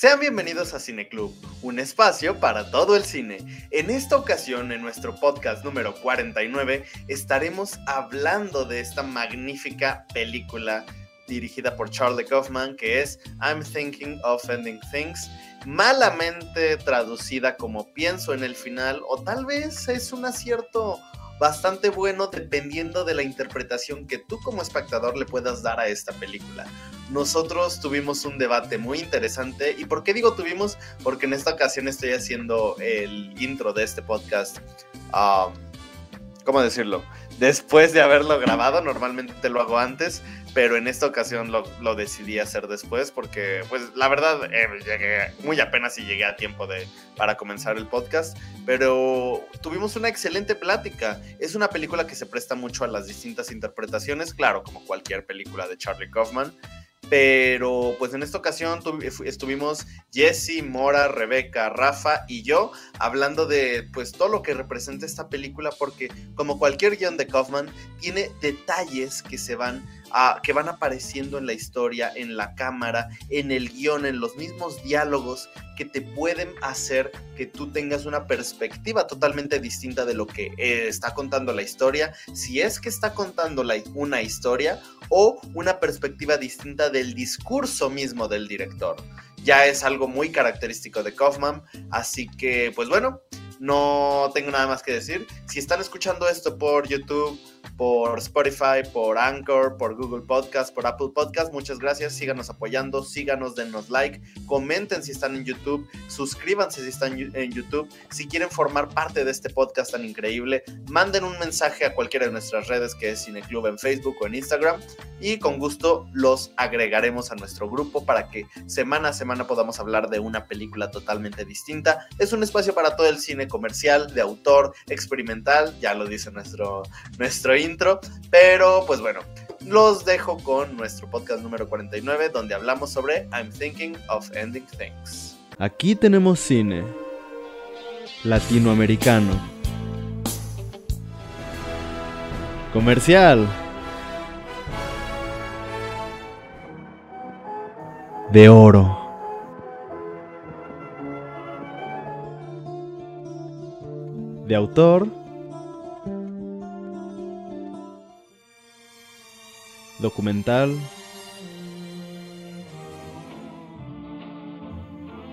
Sean bienvenidos a Cineclub, un espacio para todo el cine. En esta ocasión, en nuestro podcast número 49, estaremos hablando de esta magnífica película dirigida por Charlie Kaufman, que es I'm Thinking of Ending Things, malamente traducida como pienso en el final, o tal vez es un acierto bastante bueno dependiendo de la interpretación que tú como espectador le puedas dar a esta película. Nosotros tuvimos un debate muy interesante y ¿por qué digo tuvimos? Porque en esta ocasión estoy haciendo el intro de este podcast. Um, ¿Cómo decirlo? Después de haberlo grabado, normalmente lo hago antes, pero en esta ocasión lo, decidí hacer después porque, pues, la verdad, eh, llegué muy apenas y llegué a tiempo de, para comenzar el podcast, pero tuvimos una excelente plática. Es una película que se presta mucho a las distintas interpretaciones, claro, como cualquier película de Charlie Kaufman, pero pues en esta ocasión estuvimos Jesse, Mora, Rebeca, Rafa y yo hablando de pues todo lo que representa esta película porque como cualquier guion de Kaufman tiene detalles que se van que van apareciendo en la historia, en la cámara, en el guion, en los mismos diálogos que te pueden hacer que tú tengas una perspectiva totalmente distinta de lo que eh, está contando la historia, si es que está contando una historia o una perspectiva distinta del discurso mismo del director. Ya es algo muy característico de Kaufman, así que pues bueno, no tengo nada más que decir. Si están escuchando esto por YouTube, por Spotify, por Anchor, por Google Podcast, por Apple Podcast. Muchas gracias, síganos apoyando, síganos, denos like, comenten si están en YouTube, suscríbanse si están en YouTube. Si quieren formar parte de este podcast tan increíble, manden un mensaje a cualquiera de nuestras redes que es Cineclub en Facebook o en Instagram. Y con gusto los agregaremos a nuestro grupo para que semana a semana podamos hablar de una película totalmente distinta. Es un espacio para todo el cine comercial, de autor, experimental, ya lo dice nuestro, nuestro pero pues bueno, los dejo con nuestro podcast número 49 donde hablamos sobre I'm Thinking of Ending Things. Aquí tenemos cine latinoamericano. Comercial. De oro. De autor documental,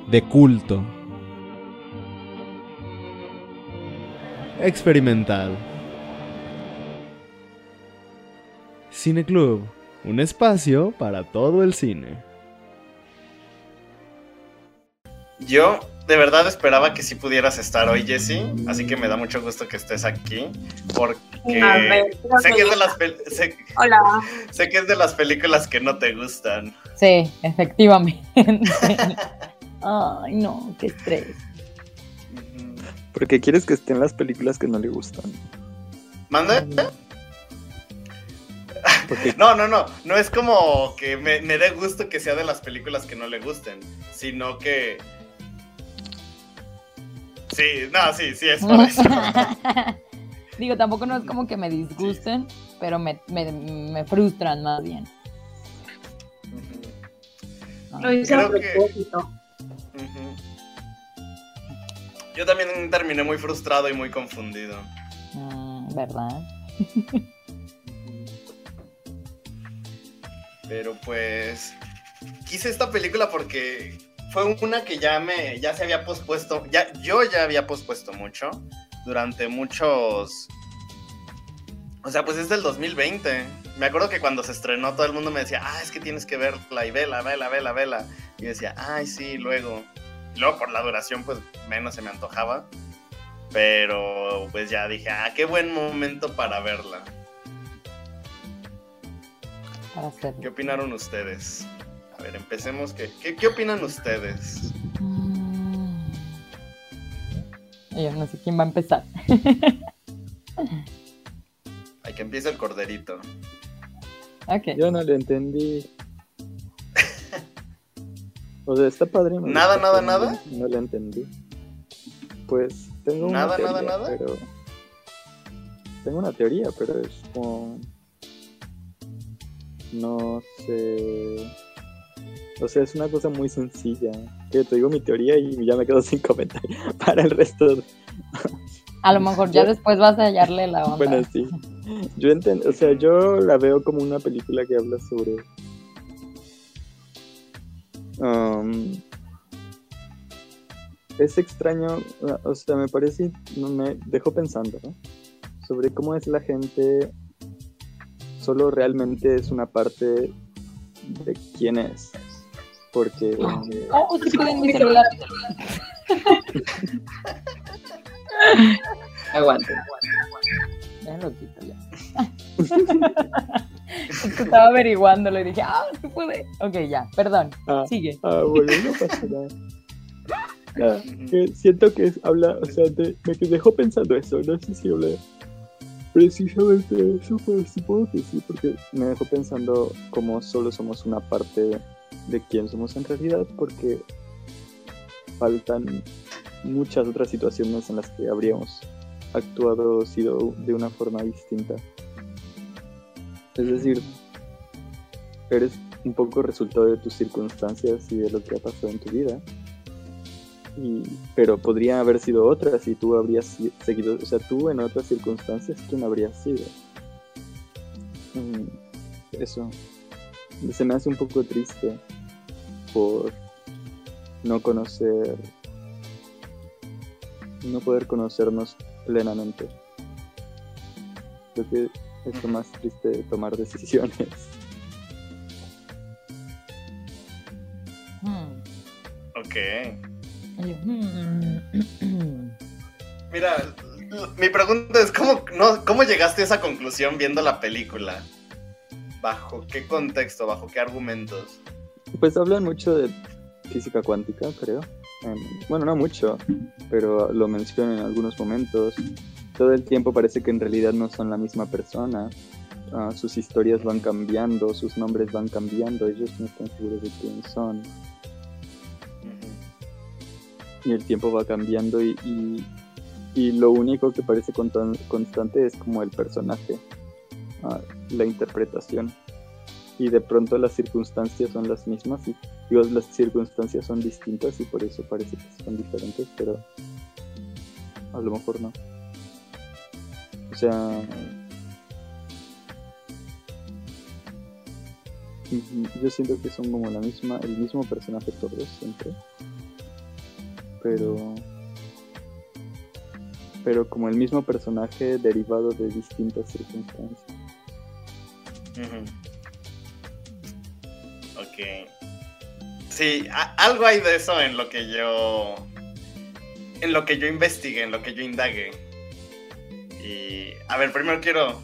de culto, experimental. Cine Club, un espacio para todo el cine. Yo de verdad esperaba que sí pudieras estar hoy, Jesse, así que me da mucho gusto que estés aquí, porque sé, que es de las sé que es de las películas que no te gustan. Sí, efectivamente. Ay, no, qué estrés. Porque quieres que estén las películas que no le gustan. ¿Mande? No, no, no. No es como que me, me dé gusto que sea de las películas que no le gusten, sino que Sí, no, sí, sí, es por eso. Digo, tampoco no es como que me disgusten, pero me, frustran más bien. Lo hice a propósito. Yo también terminé muy frustrado y muy confundido. Mm, ¿Verdad? Pero pues quise esta película porque fue una que ya me, ya se había pospuesto, ya, yo ya había pospuesto mucho, durante muchos, o sea, pues es del 2020. Me acuerdo que cuando se estrenó todo el mundo me decía, ah, es que tienes que verla y vela, vela, vela, vela. Y decía, ay, sí, luego. Y luego por la duración, pues menos se me antojaba. Pero pues ya dije, ah, qué buen momento para verla. ¿Qué opinaron ustedes? A ver, empecemos. ¿Qué, qué, opinan ustedes? Mm. Yo no sé quién va a empezar. Hay que empiece el corderito. Okay. Yo no le entendí. O sea, está padre. ¿Nada, nada, nada? No le entendí. Pues tengo una ¿Nada, nada, nada? Pero... Tengo una teoría, pero es como... No sé O sea, es una cosa muy sencilla. Que te digo mi teoría y ya me quedo sin comentario para el resto. de- A lo mejor ya después vas a hallarle la onda. Bueno, sí. Yo entiendo, o sea, yo la veo como una película que habla sobre. um, es extraño, o sea, me parece, me dejó pensando, ¿no? Sobre cómo es la gente, solo realmente es una parte de quién es. Porque. eh, Oh, sí, pueden mi celular. Aguante. Ya lo quito ya. es que estaba averiguándolo y dije, ah, sí puede. Ok, ya, perdón. ah, Sigue. Ah, bueno, no pasa nada. Nada, que siento que habla, o sea, de- me dejó pensando eso, no sé si habla precisamente de eso, pero supongo que sí, porque me dejó pensando como solo somos una parte de quién somos en realidad, porque faltan muchas otras situaciones en las que habríamos actuado sido de una forma distinta. Es decir, eres un poco resultado de tus circunstancias y de lo que ha pasado en tu vida. Y, pero podría haber sido otra si tú habrías seguido, o sea, tú en otras circunstancias, ¿quién habrías sido? Mm, Eso. Se me hace un poco triste por no conocer, no poder conocernos plenamente. Creo que es lo más triste de tomar decisiones. Hmm. Ok. Hmm. Mira, mi pregunta es, ¿cómo, no, ¿cómo llegaste a esa conclusión viendo la película? ¿Bajo qué contexto? ¿Bajo qué argumentos? Pues hablan mucho de física cuántica, creo. Em, bueno, no mucho, pero lo mencionan en algunos momentos. Todo el tiempo parece que en realidad no son la misma persona. Ah, sus historias van cambiando, sus nombres van cambiando, ellos no están seguros de quién son. Y el tiempo va cambiando y, y, y lo único que parece constante es como el personaje, la interpretación. Y de pronto las circunstancias son las mismas y digo, las circunstancias son distintas y por eso parece que son diferentes, pero a lo mejor no. O sea, ujú, yo siento que son como la misma, el mismo personaje todos siempre, pero pero como el mismo personaje derivado de distintas circunstancias. Ujú. Ok. Sí, a- algo hay de eso en lo que yo. En lo que yo investigué, en lo que yo indagué. Y. A ver, primero quiero.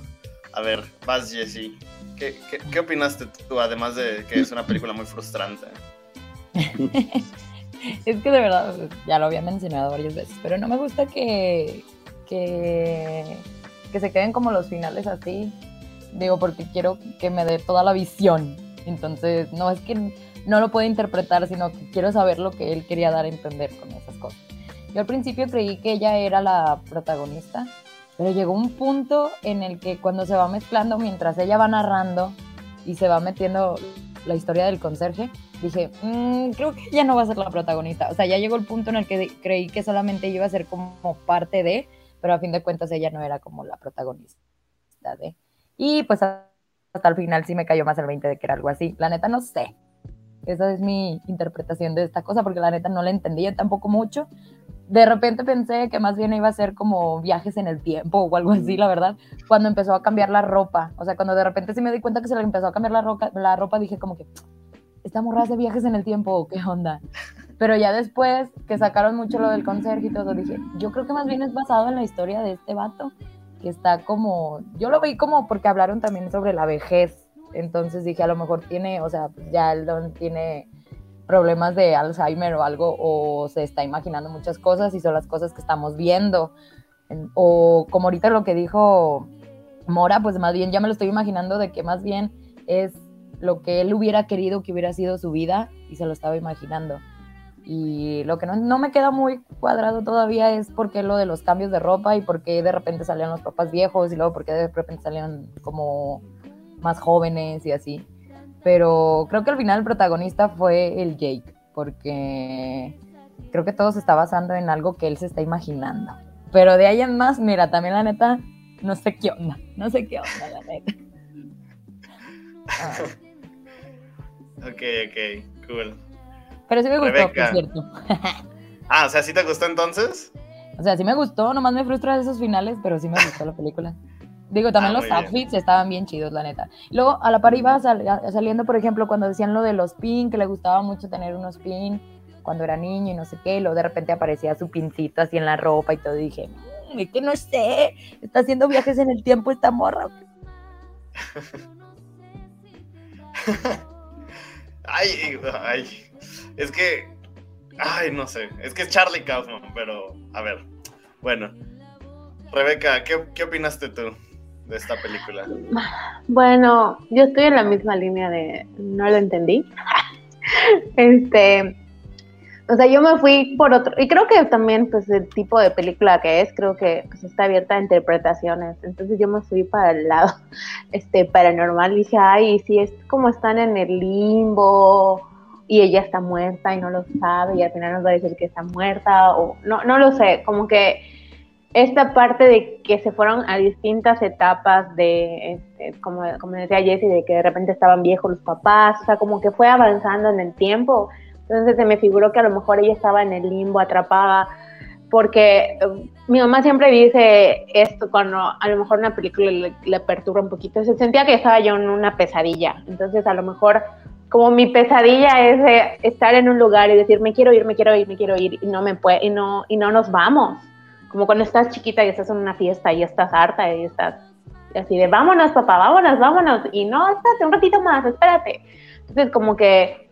A ver, vas, Jesse. ¿Qué, qué, qué opinaste tú, además de que es una película muy frustrante? Es que de verdad, ya lo había mencionado varias veces, pero no me gusta que, que, que se queden como los finales así. Digo, porque quiero que me dé toda la visión. Entonces, no es que no lo pueda interpretar, sino que quiero saber lo que él quería dar a entender con esas cosas. Yo al principio creí que ella era la protagonista, pero llegó un punto en el que cuando se va mezclando, mientras ella va narrando y se va metiendo la historia del conserje, dije, "Mm, creo que ella no va a ser la protagonista. O sea, ya llegó el punto en el que creí que solamente iba a ser como parte de, pero a fin de cuentas ella no era como la protagonista de. Y pues hasta el final sí me cayó más el 20 de que era algo así. La neta no sé. Esa es mi interpretación de esta cosa, porque la neta no la entendía tampoco mucho. De repente pensé que más bien iba a ser como viajes en el tiempo o algo así, la verdad, cuando empezó a cambiar la ropa. O sea, cuando de repente sí me di cuenta que se le empezó a cambiar la, roca, la ropa, dije como que, esta morra hace viajes en el tiempo, ¿o ¿qué onda? Pero ya después que sacaron mucho lo del conserje y todo, dije, yo creo que más bien es basado en la historia de este vato, que está como, yo lo vi como porque hablaron también sobre la vejez, entonces dije, a lo mejor tiene, o sea, ya él tiene problemas de Alzheimer o algo, o se está imaginando muchas cosas y son las cosas que estamos viendo. En- O como ahorita lo que dijo Mora, pues más bien ya me lo estoy imaginando de que más bien es lo que él hubiera querido que hubiera sido su vida y se lo estaba imaginando. Y lo que no, no me queda muy cuadrado todavía es por qué lo de los cambios de ropa y por qué de repente salían los papás viejos y luego por qué de repente salían como más jóvenes y así. pero creo que al final el protagonista fue el Jake, porque creo que todo se está basando en algo que él se está imaginando. Pero de ahí en más, mira, también la neta, no sé qué onda, no sé qué onda, la neta. Ok, ok, cool. Pero sí me gustó, Rebeca. por cierto. Ah, o sea, ¿sí te gustó entonces? O sea, sí me gustó, nomás me frustran esos finales, pero sí me gustó la película. Digo, también Ah, los bien. outfits estaban bien chidos, la neta. Luego, a la par iba sal- saliendo, por ejemplo, cuando decían lo de los pin, que le gustaba mucho tener unos pin cuando era niño y no sé qué, y luego de repente aparecía su pincito así en la ropa y todo, y dije, "Mm, es que no sé, está haciendo viajes en el tiempo esta morra. Ay, ay. Es que. Ay, no sé. Es que es Charlie Kaufman, pero. A ver. Bueno. Rebeca, ¿qué, qué opinaste tú de esta película? Bueno, yo estoy en la misma línea de no lo entendí. este, o sea, yo me fui por otro, y creo que también, pues, el tipo de película que es, creo que pues, está abierta a interpretaciones. Entonces yo me fui para el lado este, paranormal y dije, ay, sí, es como están en el limbo y ella está muerta y no lo sabe y al final nos va a decir que está muerta o no, no lo sé, como que esta parte de que se fueron a distintas etapas de, este, como, como decía Jessie, de que de repente estaban viejos los papás, o sea, como que fue avanzando en el tiempo. Entonces se me figuró que a lo mejor ella estaba en el limbo, atrapada, porque eh, mi mamá siempre dice esto cuando a lo mejor una película le, le perturba un poquito. Se sentía que estaba yo en una pesadilla. Entonces a lo mejor como mi pesadilla es estar en un lugar y decir me quiero ir, me quiero ir, me quiero ir y no me puede y no y no nos vamos como cuando estás chiquita y estás en una fiesta y estás harta y estás así de vámonos papá, vámonos, vámonos y no, espérate un ratito más, espérate. Entonces como que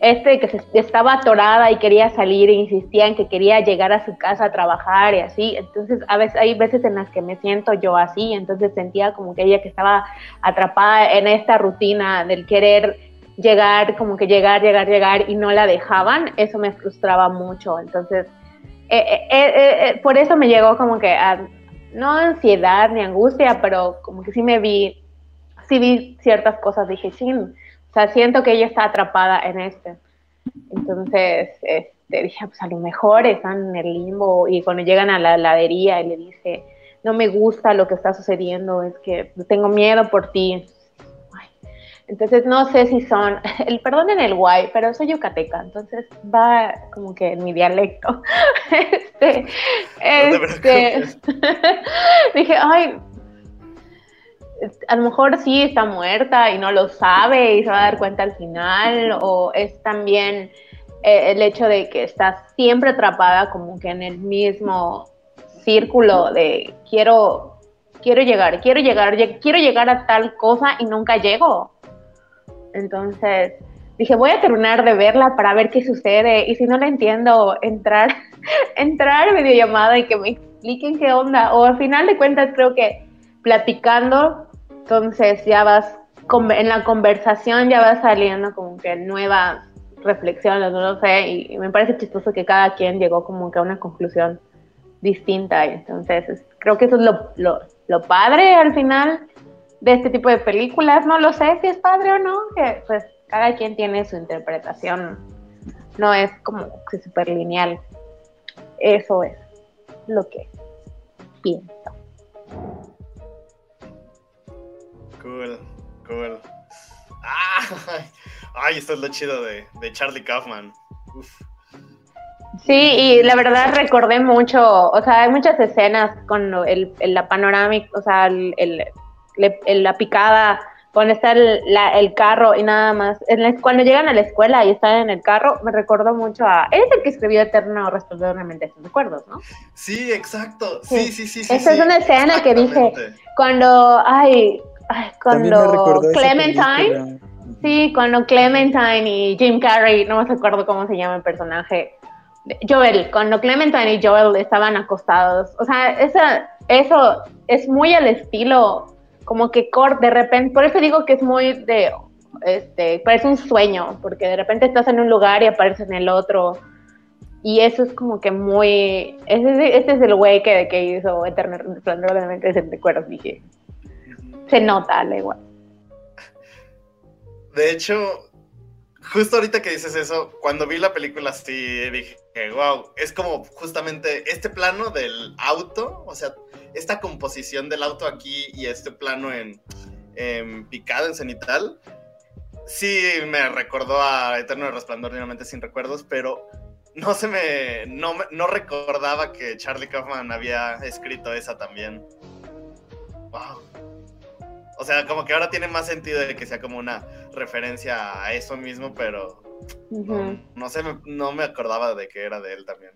este que estaba atorada y quería salir e insistía en que quería llegar a su casa a trabajar y así, entonces a veces hay veces en las que me siento yo así, entonces sentía como que ella que estaba atrapada en esta rutina del querer llegar, como que llegar, llegar, llegar y no la dejaban, eso me frustraba mucho, entonces eh, eh, eh, por eso me llegó como que a, no ansiedad ni angustia, pero como que sí me vi, sí vi ciertas cosas, dije, sí, o sea, siento que ella está atrapada en este. Entonces, este, dije, pues a lo mejor están en el limbo y cuando llegan a la heladería y le dice, no me gusta lo que está sucediendo, es que tengo miedo por ti. Entonces, no sé si son, el perdón en el guay, pero soy yucateca, entonces va como que en mi dialecto. este, No te este, dije, ay, a lo mejor sí está muerta y no lo sabe y se va a dar cuenta al final, o es también eh, el hecho de que está siempre atrapada como que en el mismo círculo de quiero, quiero llegar, quiero llegar, lle- quiero llegar a tal cosa y nunca llego. Entonces dije, voy a terminar de verla para ver qué sucede y si no la entiendo, entrar, entrar videollamada y que me expliquen qué onda. O al final de cuentas creo que platicando, entonces ya vas, en la conversación ya vas saliendo como que nuevas reflexiones, no lo sé, y, me parece chistoso que cada quien llegó como que a una conclusión distinta, entonces es- creo que eso es lo, lo, lo padre al final de este tipo de películas, no lo sé si es padre o no, que pues cada quien tiene su interpretación, no es como que súper lineal, eso es lo que pienso. Cool, cool. Ah, ay, esto es lo chido de, de Charlie Kaufman. Uf. Sí, y la verdad recordé mucho, o sea, hay muchas escenas con el, el- la panorámica, o sea, el, la picada, cuando está el, la- el carro y nada más. En la- cuando llegan a la escuela y están en el carro, me recordó mucho a... Él es el que escribió Eterno Resplandor de una mente sin recuerdos, ¿no? Sí, exacto. Sí, sí, sí. sí, Esa sí, es una escena que dije. Cuando, ay, ay, recordó esa Clementine, sí, cuando Clementine y Jim Carrey, no me acuerdo cómo se llama el personaje, Joel, cuando Clementine y Joel estaban acostados, o sea, esa, eso es muy al estilo, como que cor, de repente, por eso digo que es muy de, este, parece un sueño, porque de repente estás en un lugar y apareces en el otro, y eso es como que muy, ese, ese es el güey que, que hizo Eterno Resplandor de la mente dije, se nota. De hecho, justo ahorita que dices eso, cuando vi la película sí dije, wow, es como justamente este plano del auto, o sea, esta composición del auto aquí y este plano en, en picado, en cenital, sí me recordó a Eterno Resplandor de sin recuerdos, pero no se me no, no recordaba que Charlie Kaufman había escrito esa también. Wow. O sea, como que ahora tiene más sentido de que sea como una referencia a eso mismo, pero no, sé, no me acordaba de que era de él también.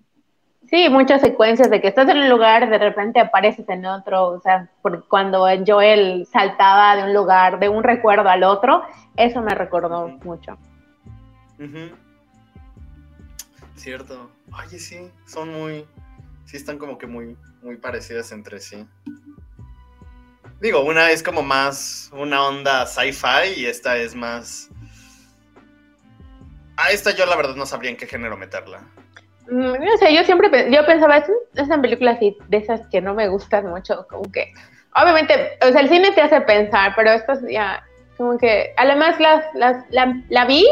Sí, muchas secuencias de que estás en un lugar, de repente apareces en otro, o sea, por cuando Joel saltaba de un lugar, de un recuerdo al otro, eso me recordó mucho. Cierto. Oye, sí, son muy, sí están como que muy, muy parecidas entre sí. Digo, una es como más una onda sci-fi y esta es más... A esta yo la verdad no sabría en qué género meterla. Mm, no sé, yo siempre yo pensaba, es, una película así, de esas que no me gustan mucho, como que... Obviamente, o sea, el cine te hace pensar, pero esto ya, como que... Además, las, las, la, vi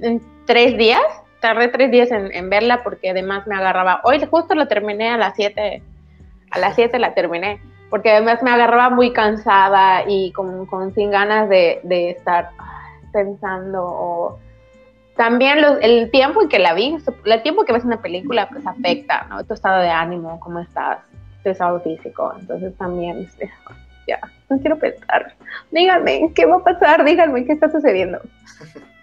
en tres días, tardé tres días en, en, verla porque además me agarraba... Hoy justo la terminé a las siete, a las siete la terminé porque además me agarraba muy cansada y con, con sin ganas de, estar pensando también el tiempo en que la vi, el tiempo que ves una película pues afecta, ¿no? Tu estado de ánimo, cómo estás, tu estado físico, entonces también, este, ya, no quiero pensar. Díganme, ¿qué va a pasar? Díganme, ¿qué está sucediendo?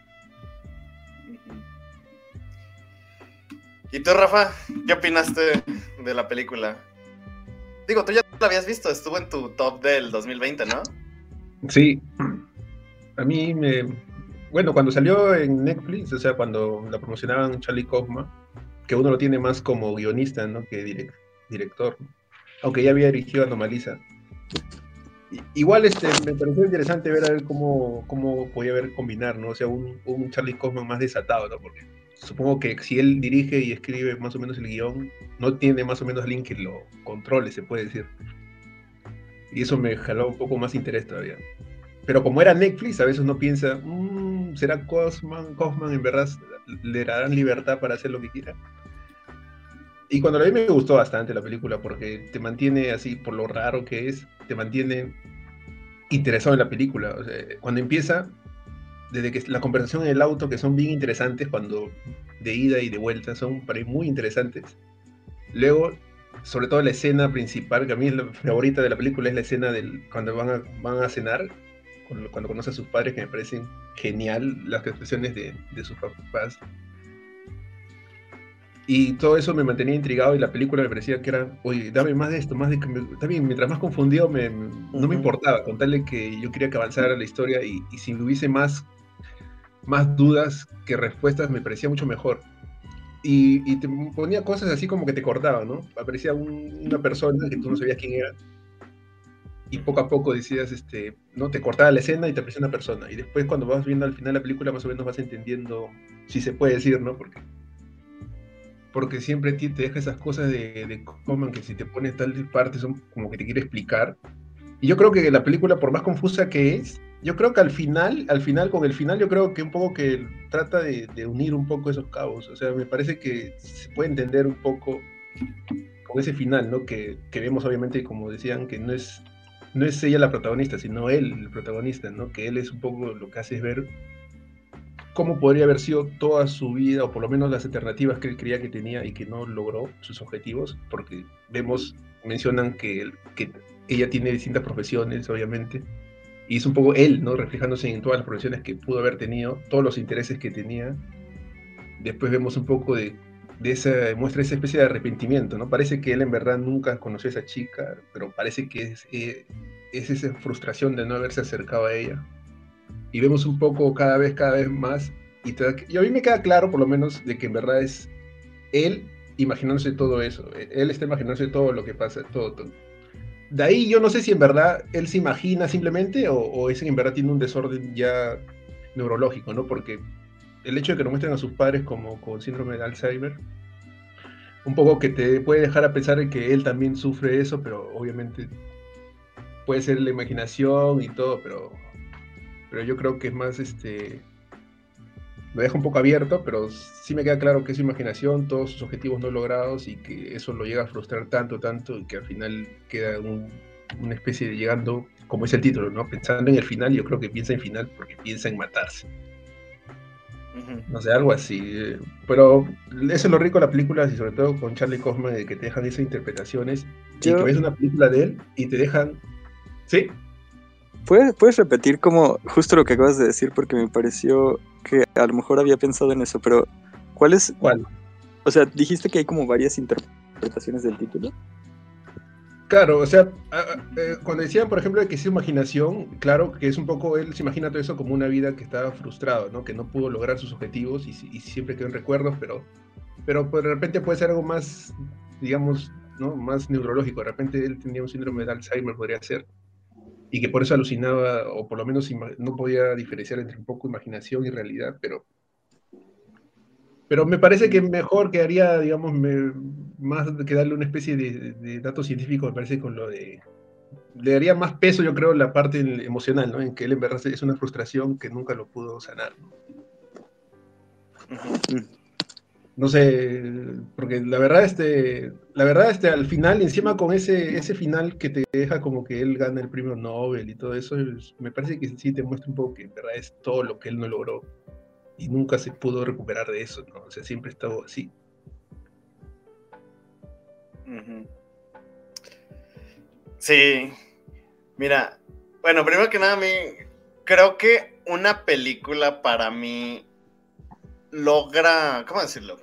¿Y tú, Rafa? ¿Qué opinaste de la película? Digo, tú ya la habías visto, estuvo en tu top del 2020, ¿no? Sí. A mí me. Bueno, cuando salió en Netflix, o sea, cuando la promocionaban Charlie Kaufman, que uno lo tiene más como guionista, ¿no? Que director. Aunque ya había dirigido Anomalisa. Igual este, me pareció interesante ver a ver cómo, cómo podía haber combinar, ¿no? O sea, un, un Charlie Kaufman más desatado, ¿no? Porque supongo que si él dirige y escribe más o menos el guion, no tiene más o menos alguien que lo controle, se puede decir. Y eso me jaló un poco más interés todavía. Pero como era Netflix, a veces uno piensa, mm, ¿será Cosman, Cosman en verdad le darán libertad para hacer lo que quiera? Y cuando la vi me gustó bastante la película porque te mantiene así, por lo raro que es, te mantiene interesado en la película. cuando empieza, desde que la conversación en el auto, que son bien interesantes cuando de ida y de vuelta, son para mí muy interesantes. Luego, sobre todo la escena principal, que a mí es la favorita de la película, es la escena del cuando van a, van a cenar, cuando, conoce a sus padres, que me parecen genial las expresiones de, de sus papás. Y todo eso me mantenía intrigado y la película me parecía que era, oye, dame más de esto, más de también mientras más confundido me, no me importaba, contarle que yo quería que avanzara la historia y, y si hubiese más más dudas que respuestas, me parecía mucho mejor. Y, te ponía cosas así como que te cortaba, ¿no? Aparecía una persona que tú no sabías quién era. Y poco a poco decías, este, ¿no? Te cortaba la escena y te aparecía una persona. Y después cuando vas viendo al final la película, más o menos vas entendiendo, si se puede decir, ¿no? Porque, porque siempre te deja esas cosas de, de que si te pones tal parte son como que te quiere explicar. Y yo creo que la película, por más confusa que es, yo creo que al final, al final, con el final, yo creo que un poco que trata de, unir un poco esos cabos. O sea, me parece que se puede entender un poco con ese final, ¿no? Que, que vemos, obviamente, como decían, que no es, no es ella la protagonista, sino él el protagonista, ¿no? Que él es un poco lo que hace ver cómo podría haber sido toda su vida, o por lo menos las alternativas que él creía que tenía y que no logró sus objetivos, porque vemos, mencionan que, que ella tiene distintas profesiones, obviamente y es un poco él, ¿no? Reflejándose en todas las profesiones que pudo haber tenido, todos los intereses que tenía. Después vemos un poco de, de esa, muestra esa especie de arrepentimiento, ¿no? Parece que él en verdad nunca conoció a esa chica, pero parece que es, eh, es esa frustración de no haberse acercado a ella. Y vemos un poco cada vez, cada vez más. Y, y a mí me queda claro, por lo menos, de que en verdad es él imaginándose todo eso. Él está imaginándose todo lo que pasa, todo de ahí yo no sé si en verdad él se imagina simplemente o, o es en verdad tiene un desorden ya neurológico, ¿no? Porque el hecho de que lo muestren a sus padres como con síndrome de Alzheimer, un poco que te puede dejar a pensar que él también sufre eso, pero obviamente puede ser la imaginación y todo, pero, pero yo creo que es más este lo deja un poco abierto, pero sí me queda claro que es su imaginación, todos sus objetivos no logrados y que eso lo llega a frustrar tanto, tanto y que al final queda una especie de llegando, como es el título, ¿no? Pensando en el final, yo creo que piensa en final porque piensa en matarse. No sé, algo así. Pero eso es lo rico de la película, y sobre todo con Charlie Kaufman, de que te dejan esas interpretaciones y que ves una película de él y te dejan. ¿Sí? ¿Puedes, puedes repetir como justo lo que acabas de decir porque me pareció que a lo mejor había pensado en eso, pero ¿cuál es? ¿Cuál? O sea, dijiste que hay como varias interpretaciones del título. Claro, o sea, eh, cuando decían, por ejemplo, que es imaginación, claro que es un poco, él se imagina todo eso como una vida que estaba frustrado, ¿no? Que no pudo lograr sus objetivos y, y siempre quedó en recuerdos, pero, pero pues, de repente puede ser algo más, digamos, ¿no? Más neurológico. De repente él tenía un síndrome de Alzheimer, podría ser, y que por eso alucinaba, o por lo menos no podía diferenciar entre un poco imaginación y realidad, pero pero me parece que mejor quedaría, digamos, más que darle una especie de, dato científico, me parece con lo de... Le daría más peso, yo creo, la parte emocional, ¿no? En que él en verdad es una frustración que nunca lo pudo sanar. ¿no? Sé, porque la verdad, este, la verdad, este, al final, encima con ese, ese final que te deja como que él gana el premio Nobel y todo eso, me parece que sí te muestra un poco que en verdad es todo lo que él no logró y nunca se pudo recuperar de eso, ¿no? O sea, siempre estado así. Sí. Mira, bueno, primero que nada, a mí creo que una película para mí logra, ¿cómo decirlo?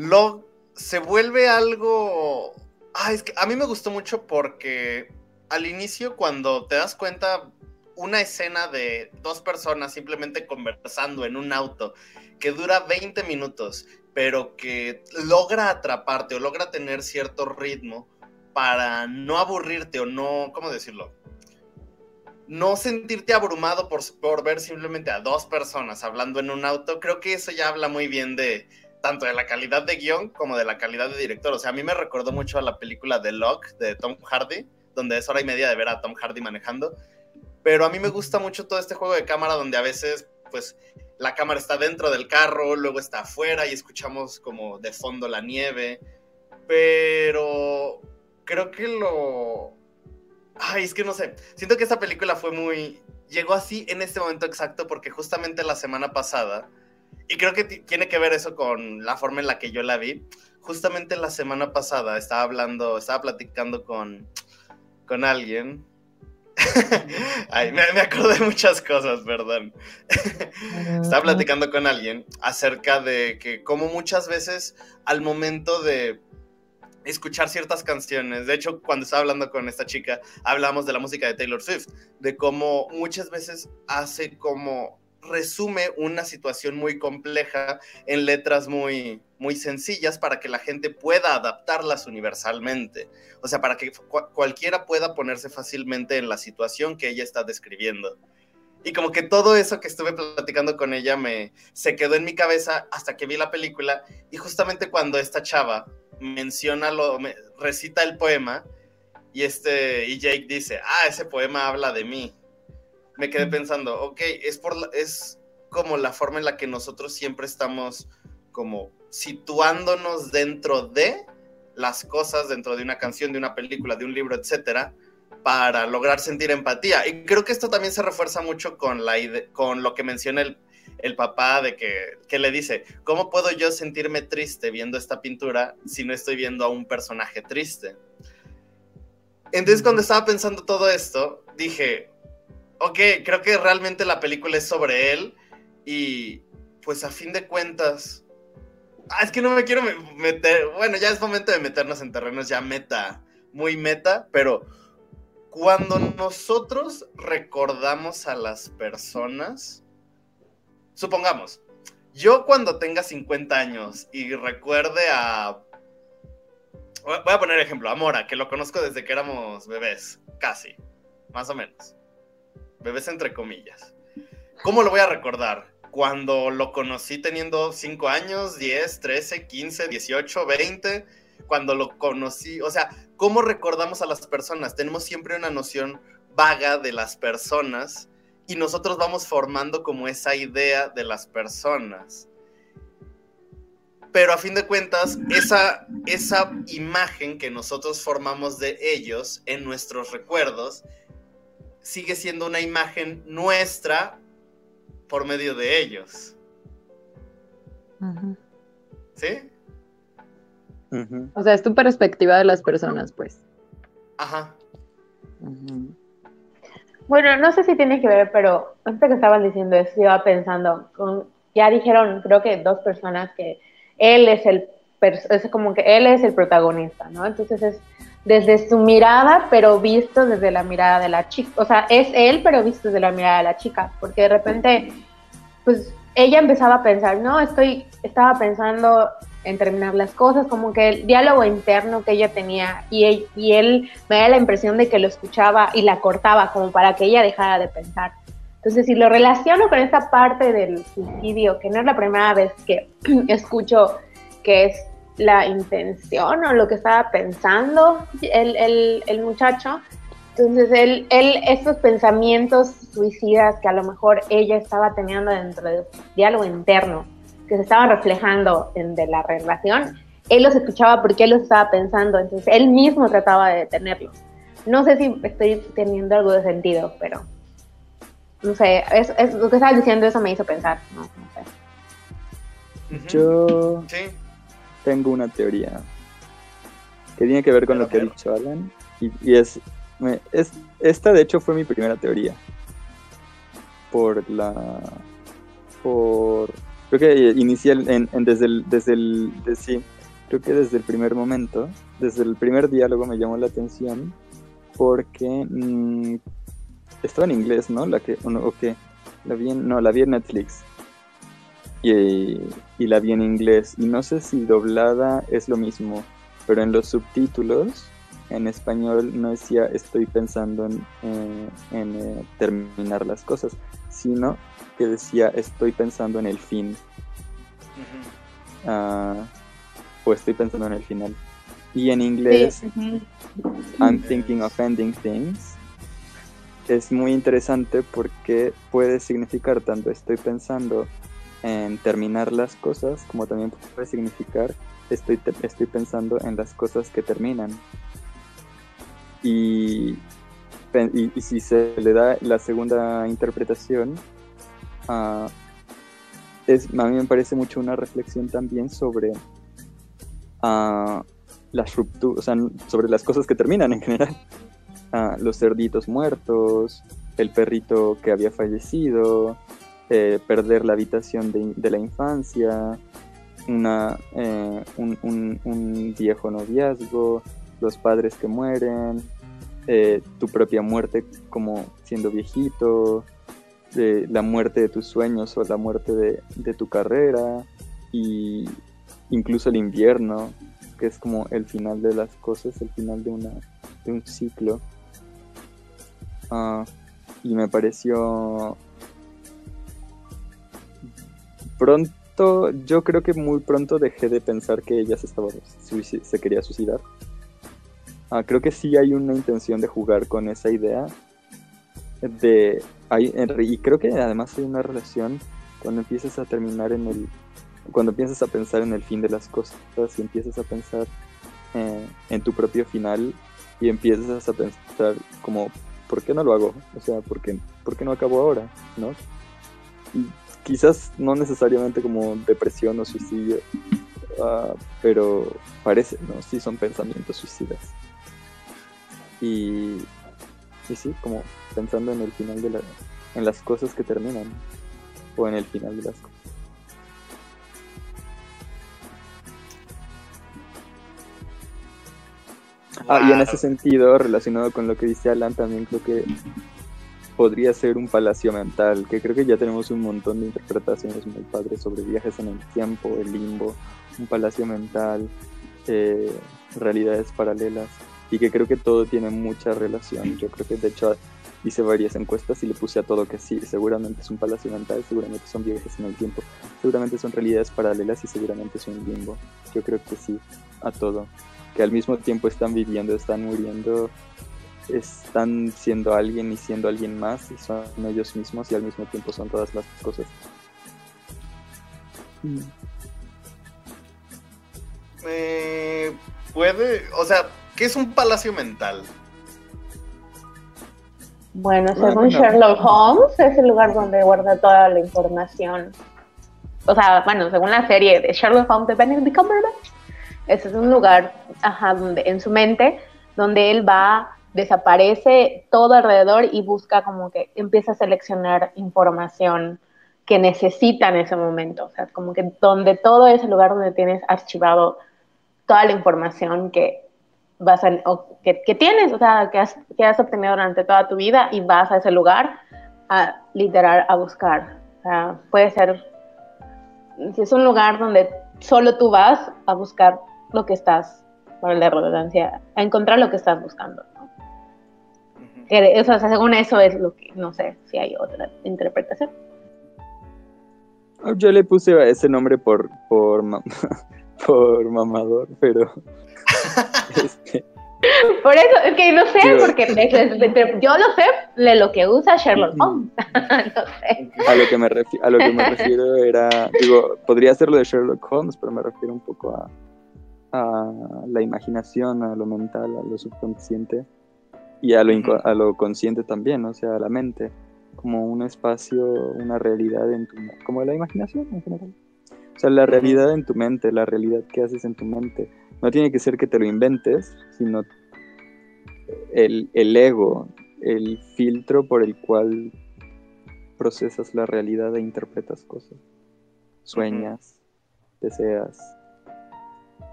Lo, se vuelve algo... Ah, es que a mí me gustó mucho porque al inicio cuando te das cuenta una escena de dos personas simplemente conversando en un auto que dura 20 minutos, pero que logra atraparte o logra tener cierto ritmo para no aburrirte o no, ¿cómo decirlo? No sentirte abrumado por, por ver simplemente a dos personas hablando en un auto, creo que eso ya habla muy bien de tanto de la calidad de guion como de la calidad de director. O sea, a mí me recordó mucho a la película The Lock de Tom Hardy, donde es hora y media de ver a Tom Hardy manejando pero a mí me gusta mucho todo este juego de cámara donde a veces, pues, la cámara está dentro del carro, luego está afuera y escuchamos como de fondo la nieve. Pero creo que lo... Ay, es que no sé. Siento que esta película fue muy... Llegó así en este momento exacto porque justamente la semana pasada, y creo que tiene que ver eso con la forma en la que yo la vi, justamente la semana pasada estaba hablando, estaba platicando con, con alguien Ay, me, me, acordé de muchas cosas, perdón. Estaba platicando con alguien acerca de que como muchas veces al momento de escuchar ciertas canciones, de hecho cuando estaba hablando con esta chica, hablamos de la música de Taylor Swift, de cómo muchas veces hace como resume una situación muy compleja en letras muy, muy sencillas para que la gente pueda adaptarlas universalmente. O sea, para que cualquiera pueda ponerse fácilmente en la situación que ella está describiendo. Y como que todo eso que estuve platicando con ella me se quedó en mi cabeza hasta que vi la película y justamente cuando esta chava menciona lo recita el poema y este y Jake dice, "Ah, ese poema habla de mí." Me quedé pensando, ok, es, por es como la forma en la que nosotros siempre estamos como situándonos dentro de las cosas, dentro de una canción, de una película, de un libro, etcétera, para lograr sentir empatía. Y creo que esto también se refuerza mucho con, la con lo que menciona el, el papá de que, que, le dice, ¿cómo puedo yo sentirme triste viendo esta pintura si no estoy viendo a un personaje triste? Entonces cuando estaba pensando todo esto, dije, ok, creo que realmente la película es sobre él y pues a fin de cuentas... Ah, es que no me quiero meter, bueno, ya es momento de meternos en terrenos ya meta, muy meta, pero cuando nosotros recordamos a las personas, supongamos, yo cuando tenga 50 años y recuerde a... Voy a poner ejemplo, a Mora, que lo conozco desde que éramos bebés, casi, más o menos bebés entre comillas. ¿Cómo lo voy a recordar? Cuando lo conocí teniendo 5 años, 10, 13, 15, 18, 20, cuando lo conocí, o sea, ¿cómo recordamos a las personas? Tenemos siempre una noción vaga de las personas y nosotros vamos formando como esa idea de las personas. Pero a fin de cuentas, esa, esa imagen que nosotros formamos de ellos en nuestros recuerdos sigue siendo una imagen nuestra por medio de ellos. ¿Sí? O sea, es tu perspectiva de las personas, pues. Ajá. Bueno, no sé si tiene que ver, pero antes que estaban diciendo eso, yo iba pensando, con, ya dijeron, creo que dos personas que él es el, es como que él es el protagonista, ¿no? Entonces es desde su mirada, pero visto desde la mirada de la chica, o sea, es él, pero visto desde la mirada de la chica, porque de repente, pues ella empezaba a pensar, no, estoy, estaba pensando en terminar las cosas, como que el diálogo interno que ella tenía y él, y él me da la impresión de que lo escuchaba y la cortaba como para que ella dejara de pensar. Entonces, si lo relaciono con esta parte del suicidio, que no es la primera vez que escucho que es la intención o lo que estaba pensando el, el, el muchacho, entonces él, él, estos pensamientos suicidas que a lo mejor ella estaba teniendo dentro de diálogo interno, que se estaban reflejando en de la relación, él los escuchaba porque él los estaba pensando, entonces él mismo trataba de detenerlos. No sé si estoy teniendo algo de sentido, pero no sé, es, es lo que estabas diciendo eso me hizo pensar, no, sé. Yo tengo una teoría que tiene que ver con lo que ha dicho Alan y, y es, me, es, esta de hecho fue mi primera teoría. Por la por creo que inicial en, desde el, desde el, sí, creo que desde el primer momento, desde el primer diálogo me llamó la atención porque mm, estaba en inglés, ¿no? La que, o, que la vi en, no, la vi en Netflix y, y, la vi en inglés y no sé si doblada es lo mismo, pero en los subtítulos en español no decía estoy pensando en, eh, en eh, terminar las cosas, sino que decía estoy pensando en el fin. Ah, o estoy pensando en el final. Y en inglés, I'm thinking of ending things. Es muy interesante porque puede significar tanto estoy pensando en terminar las cosas, como también puede significar estoy, estoy pensando en las cosas que terminan. Y, y, si se le da la segunda interpretación, uh, es, a mí me parece mucho una reflexión también sobre uh, las rupturas, o sea, sobre las cosas que terminan en general. Uh, los cerditos muertos, el perrito que había fallecido, eh, perder la habitación de, de la infancia, una, eh, un, viejo noviazgo, los padres que mueren, eh, tu propia muerte como siendo viejito, la muerte de tus sueños o la muerte de, tu carrera, y incluso el invierno, que es como el final de las cosas, el final de, una, de un ciclo. Ah, y me pareció pronto, yo creo que muy pronto dejé de pensar que ella se, estaba, se quería suicidar. Ah, creo que sí hay una intención de jugar con esa idea de hay, y creo que además hay una relación cuando empiezas a terminar en el cuando empiezas a pensar en el fin de las cosas y empiezas a pensar eh, en tu propio final y empiezas a pensar como ¿por qué no lo hago? O sea, ¿por qué, ¿por qué no acabo ahora? ¿no? Y quizás no necesariamente como depresión o suicidio, uh, pero parece, ¿no? Sí son pensamientos suicidas. Y, y sí, como pensando en el final de la, en las cosas que terminan o en el final de las cosas. Ah, y en ese sentido, relacionado con lo que dice Alan, también creo que podría ser un palacio mental, que creo que ya tenemos un montón de interpretaciones muy padres sobre viajes en el tiempo, el limbo, un palacio mental, eh, realidades paralelas y que creo que todo tiene mucha relación. Yo creo que de hecho hice varias encuestas y le puse a todo que sí, seguramente es un palacio mental, seguramente son viajes en el tiempo, seguramente son realidades paralelas y seguramente es un limbo. Yo creo que sí, a todo. Que al mismo tiempo están viviendo, están muriendo están siendo alguien y siendo alguien más y son ellos mismos y al mismo tiempo son todas las cosas. Mm. Eh, puede, o sea, ¿qué es un palacio mental? Bueno, Bueno, según no. Sherlock Holmes, es el lugar donde guarda toda la información. O sea, bueno, según la serie de Sherlock Holmes de Benedict Cumberbatch, ese es un lugar, ajá, donde en su mente, donde él va, desaparece todo alrededor y busca como que empieza a seleccionar información que necesita en ese momento. O sea, como que donde todo es el lugar donde tienes archivado toda la información que vas o que, que tienes, o sea, que has, que has obtenido durante toda tu vida y vas a ese lugar a literal a buscar. O sea, puede ser, si es un lugar donde solo tú vas a buscar lo que estás, por la redundancia, a encontrar lo que estás buscando. O sea, según eso es lo que, no sé si hay otra interpretación. Yo le puse ese nombre por, por, ma- por mamador, pero este, Por eso, es que no sé, porque es- es- entre- yo lo sé de lo que usa Sherlock Holmes. no sé. a lo que me refi- a lo que me refiero era, digo, podría ser lo de Sherlock Holmes, pero me refiero un poco a, a la imaginación, a lo mental, a lo subconsciente y a lo, a lo consciente también, o sea, a la mente, como un espacio, una realidad en tu como la imaginación en general. O sea, la realidad en tu mente, la realidad que haces en tu mente. No tiene que ser que te lo inventes, sino el, el ego, el filtro por el cual procesas la realidad e interpretas cosas. Sueñas, deseas.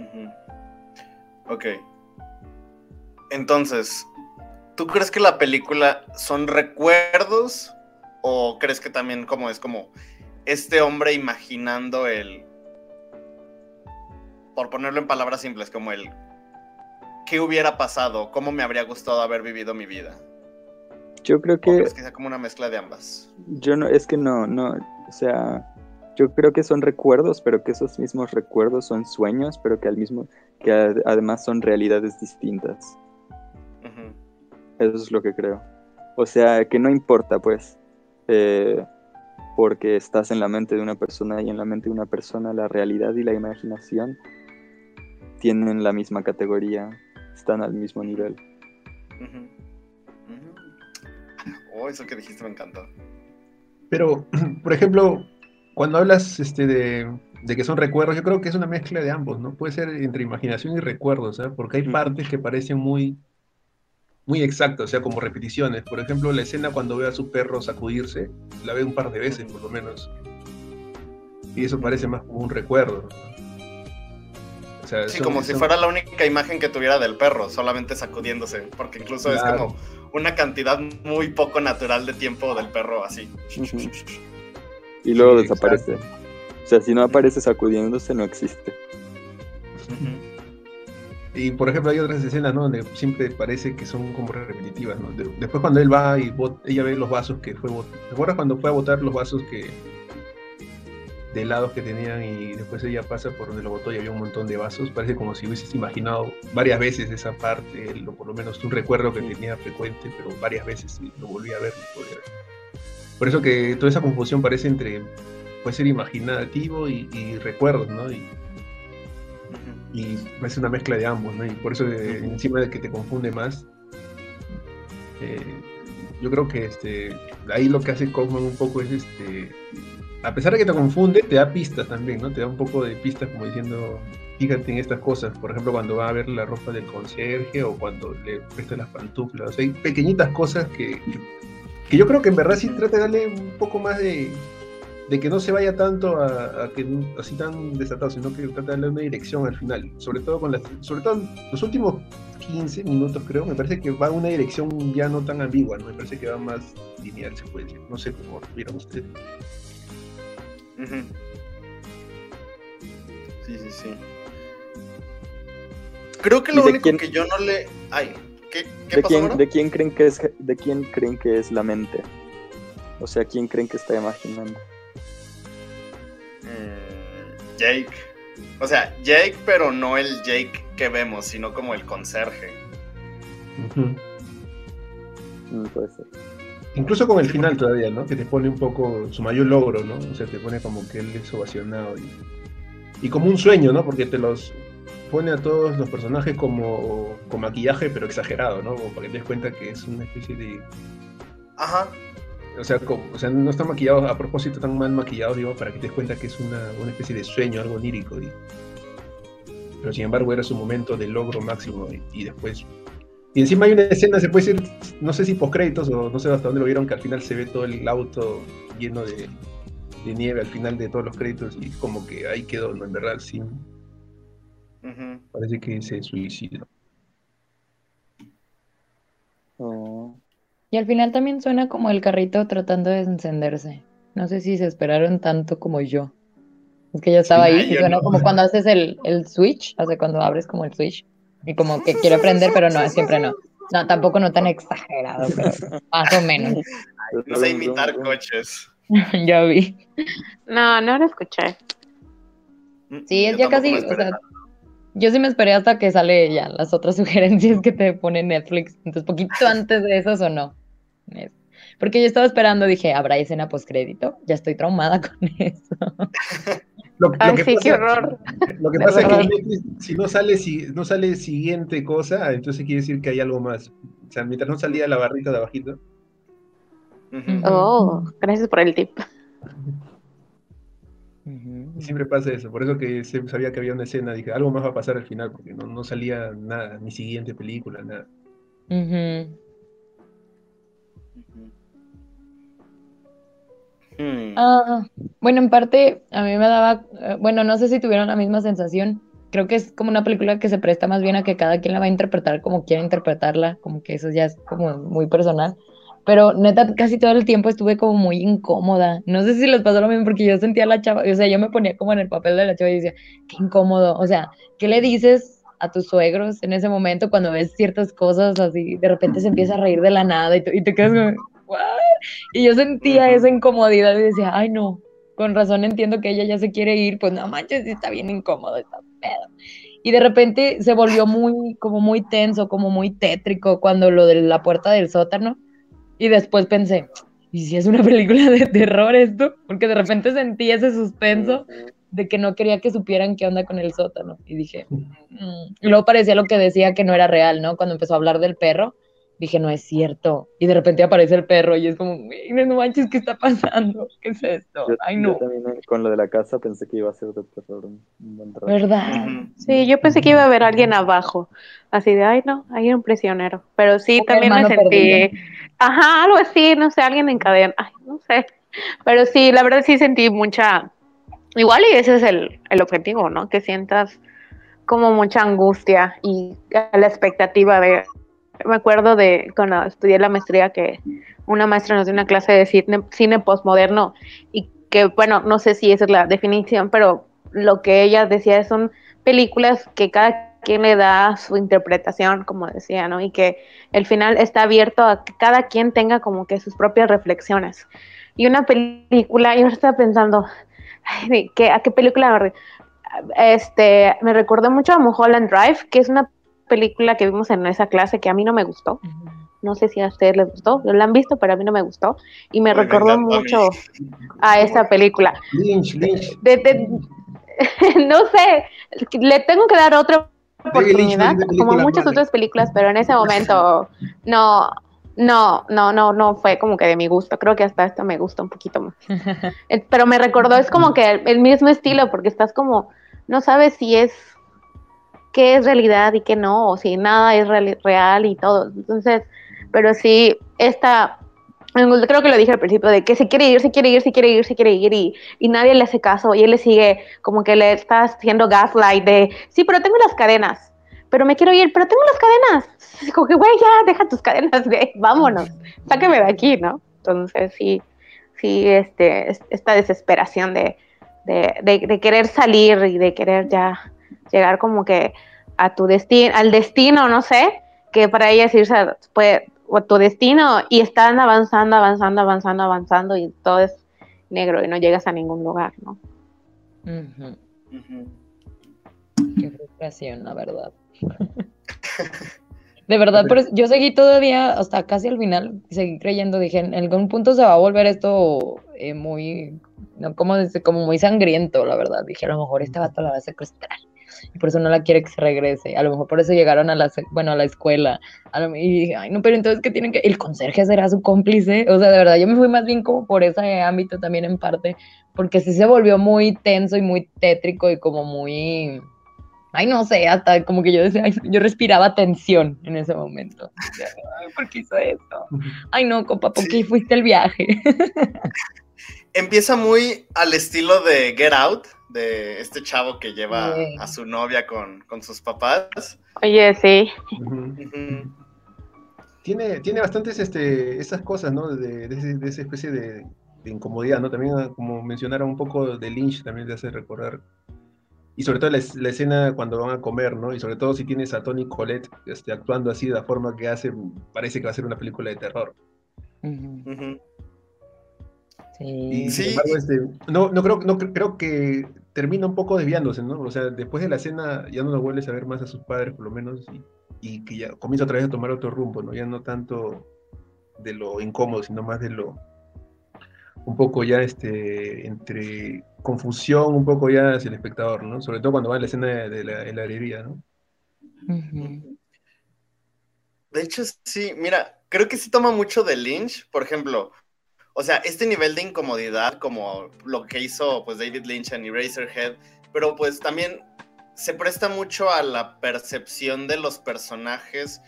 Ujú. Ok. Entonces, ¿tú crees que la película son recuerdos o crees que también como es como este hombre imaginando el, por ponerlo en palabras simples, como el, ¿qué hubiera pasado? ¿Cómo me habría gustado haber vivido mi vida? Yo creo ¿O que crees que sea como una mezcla de ambas? yo no, es que no, no, o sea, yo creo que son recuerdos, pero que esos mismos recuerdos son sueños, pero que al mismo, que además son realidades distintas. Eso es lo que creo. O sea, que no importa, pues, eh, porque estás en la mente de una persona y en la mente de una persona la realidad y la imaginación tienen la misma categoría, están al mismo nivel. Oh, eso que dijiste me encantó. Pero, por ejemplo, cuando hablas este, de, de que son recuerdos, yo creo que es una mezcla de ambos, ¿no? Puede ser entre imaginación y recuerdos, ¿ah? Porque hay partes que parecen muy, muy exactas, o sea, como repeticiones. Por ejemplo, la escena cuando ve a su perro sacudirse, la ve un par de veces, por lo menos. Y eso parece más como un recuerdo, ¿no? O sea, Sí, son- como si fuera la única imagen que tuviera del perro, solamente sacudiéndose, porque incluso es como una cantidad muy poco natural de tiempo del perro así. Y luego Sí, desaparece. O sea, si no aparece sacudiéndose, no existe. Y por ejemplo, hay otras escenas, ¿no? Donde siempre parece que son como repetitivas, ¿no? De- después cuando él va y bot- ella ve los vasos que fue bot- ¿Te acuerdas cuando fue a botar los vasos que de helados que tenían y después ella pasa por donde lo botó y había un montón de vasos? Parece como si hubieses imaginado varias veces esa parte, o por lo menos un recuerdo que tenía frecuente, pero varias veces y lo volví a ver. lo volví a ver. Por eso que toda esa confusión parece entre, puede ser imaginativo y, y recuerdos, ¿no? Y, y es una mezcla de ambos, ¿no? Y por eso eh, encima de que te confunde más, eh, yo creo que este, ahí lo que hace Kaufman un poco es, este, a pesar de que te confunde, te da pistas también, ¿no? Te da un poco de pistas como diciendo, fíjate en estas cosas, por ejemplo, cuando va a ver la ropa del conserje o cuando le presta las pantuflas, o sea, hay pequeñitas cosas que, que, que yo creo que en verdad sí trata de darle un poco más de, de que no se vaya tanto a, a que así tan desatado, sino que trata de darle una dirección al final. Sobre todo con las, sobre todo los últimos 15 minutos creo, me parece que va una dirección ya no tan ambigua, ¿no? me parece que va más lineal, se puede decir. No sé cómo vieron ustedes. Sí, sí, sí. Creo que ¿Y lo único quién- que yo no le. Ay, ¿qué, qué ¿De pasó, quién? ¿De quién creen que es de quién creen que es la mente? O sea, ¿quién creen que está imaginando? Jake. O sea, Jake, pero no el Jake que vemos, sino como el conserje. Ujú. Mm, puede ser. Incluso con el final todavía, ¿no? Que te pone un poco su mayor logro, ¿no? O sea, te pone como que él es ovacionado y, y como un sueño, ¿no? Porque te los pone a todos los personajes como con maquillaje, pero exagerado, ¿no? Como para que te des cuenta que es una especie de... Ajá. O sea, como- o sea no están maquillados a propósito, tan mal maquillados, digo, para que te des cuenta que es una, una especie de sueño, algo onírico. pero sin embargo era su momento de logro máximo y, y después... Y encima hay una escena, se puede decir, no sé si postcréditos o no sé hasta dónde lo vieron, que al final se ve todo el auto lleno de, de nieve al final de todos los créditos y como que ahí quedó, ¿no? En verdad, sí, parece que se suicidó. Oh. Y al final también suena como el carrito tratando de encenderse. No sé si se esperaron tanto como yo. Es que yo estaba Sí, ahí y suena no. como cuando haces el, el switch, o sea, cuando abres como el switch. Y como que quiere prender, pero no, siempre no. No, tampoco no tan exagerado, pero más o menos. No sé imitar coches. ya vi. No, no lo escuché. Sí, es Yo ya casi, o sea, yo sí me esperé hasta que sale ya las otras sugerencias que te pone Netflix. Entonces, poquito antes de eso sonó. Porque yo estaba esperando, dije, ¿habrá escena postcrédito? Ya estoy traumada con eso. Lo, lo Ay, que sí, qué pasa- horror. Lo que De pasa es que si no sale, si no sale siguiente cosa, entonces quiere decir que hay algo más. O sea, mientras no salía la barrita de abajito. Oh, gracias por el tip. Siempre pasa eso. Por eso que se- sabía que había una escena. Dije, algo más va a pasar al final, porque no, no salía nada, ni siguiente película, nada. Ujú. Hmm. Ah, bueno, en parte a mí me daba, eh, bueno, no sé si tuvieron la misma sensación. Creo que es como una película que se presta más bien a que cada quien la va a interpretar como quiera interpretarla, como que eso ya es como muy personal. Pero neta, casi todo el tiempo estuve como muy incómoda. No sé si les pasó lo mismo porque yo sentía a la chava, o sea, yo me ponía como en el papel de la chava y decía, qué incómodo. O sea, ¿qué le dices a tus suegros en ese momento cuando ves ciertas cosas así? De repente se empieza a reír de la nada y, y te quedas como, "What?". Y yo sentía Ujú. esa incomodidad y decía, ay no, con razón entiendo que ella ya se quiere ir, pues no manches, está bien incómodo, está pedo. Y de repente se volvió muy, como muy tenso, como muy tétrico cuando lo de la puerta del sótano. Y después pensé, ¿y si es una película de terror esto? Porque de repente sentí ese suspenso de que no quería que supieran qué onda con el sótano. Y dije, "Mm". y luego parecía lo que decía que no era real, ¿no? Cuando empezó a hablar del perro, dije, no es cierto. Y de repente aparece el perro y es como, "Güey, no manches, ¿qué está pasando? ¿Qué es esto? Yo, Ay, yo no. también eh, con lo de la casa pensé que iba a ser de terror un, un buen rato. ¿Verdad? Sí, yo pensé que iba a haber alguien abajo, así de, ay no, hay un prisionero, pero sí, también me sentí, perdido. ajá, algo así, no sé, alguien en cadena, ay, no sé, pero sí, la verdad sí sentí mucha, igual y ese es el, el objetivo, ¿no? Que sientas como mucha angustia y la expectativa de, me acuerdo de cuando estudié la maestría que una maestra nos dio una clase de cine, cine postmoderno y que, bueno, no sé si esa es la definición, pero lo que ella decía son películas que cada quien le da su interpretación, como decía, ¿no? Y que el final está abierto a que cada quien tenga como que sus propias reflexiones. Y una película, yo estaba pensando, ay, ¿qué, ¿a qué película? Este, me recordó mucho a Mulholland Drive, que es una película que vimos en esa clase que a mí no me gustó. No sé si a ustedes les gustó, la han visto, pero a mí no me gustó. Y me recordó a mucho a esa película. Lynch, Lynch. De- de- no sé, le tengo que dar otra Lynch oportunidad, tiene como muchas otras películas, pero en ese momento no, no, no, no, no fue como que de mi gusto. Creo que hasta esta me gusta un poquito más. Eh, Pero me recordó, es como que el, el mismo estilo, porque estás como, no sabes si es qué es realidad y qué no, si nada es real, real y todo. Entonces, pero sí, esta, creo que lo dije al principio, de que se quiere ir, se quiere ir, se quiere ir, se quiere ir, y, y nadie le hace caso, y él le sigue como que le está haciendo gaslight de, sí, pero tengo las cadenas, pero me quiero ir, pero tengo las cadenas. Es como que, güey, ya, deja tus cadenas, güey, vámonos, sáqueme de aquí, ¿no? Entonces, sí, sí, este, es- esta desesperación de, de, de, de querer salir y de querer ya llegar como que a tu destino, al destino, no sé, que para ella es irse a, o a tu destino y están avanzando, avanzando, avanzando, avanzando y todo es negro y no llegas a ningún lugar, ¿no? Qué frustración, la verdad. De verdad, pero yo seguí todavía hasta casi al final, seguí creyendo, dije, en algún punto se va a volver esto eh, muy, no, como, como muy sangriento, la verdad. Dije, a lo mejor este vato la va a secuestrar y por eso no la quiere que se regrese. A lo mejor por eso llegaron a la, bueno, a la escuela. y dije, ay, no, pero entonces, ¿qué tienen que...? ¿El conserje será su cómplice? O sea, de verdad, yo me fui más bien como por ese ámbito también en parte, porque sí se volvió muy tenso y muy tétrico y como muy... Ay, no sé, hasta como que yo decía, yo respiraba tensión en ese momento. Ay, ¿por qué hizo eso? Ay, no, compa, ¿por qué fuiste el viaje? Empieza muy al estilo de Get Out, de este chavo que lleva a su novia con, sus papás. Oye, sí. Tiene, tiene bastantes este, esas cosas, ¿no? De, de, esa especie de, incomodidad, ¿no? También, ah, como mencionaron un poco de Lynch, también te hace recordar. Y sobre todo la, escena cuando van a comer, ¿no? Y sobre todo si tienes a Tony Colette este, actuando así de la forma que hace, parece que va a ser una película de terror. Y sin embargo, este, no, no, creo, no creo que termina un poco desviándose, ¿no? O sea, después de la escena ya no lo vuelves a ver más a sus padres, por lo menos, y, que ya comienza otra vez a tomar otro rumbo, ¿no? Ya no tanto de lo incómodo, sino más de lo un poco ya este entre confusión un poco ya hacia el espectador, ¿no? Sobre todo cuando va a la escena de, la, heladería, ¿no? De hecho, sí, mira, creo que sí toma mucho de Lynch, por ejemplo, o sea, este nivel de incomodidad como lo que hizo pues David Lynch en Eraserhead, pero pues también se presta mucho a la percepción de los personajes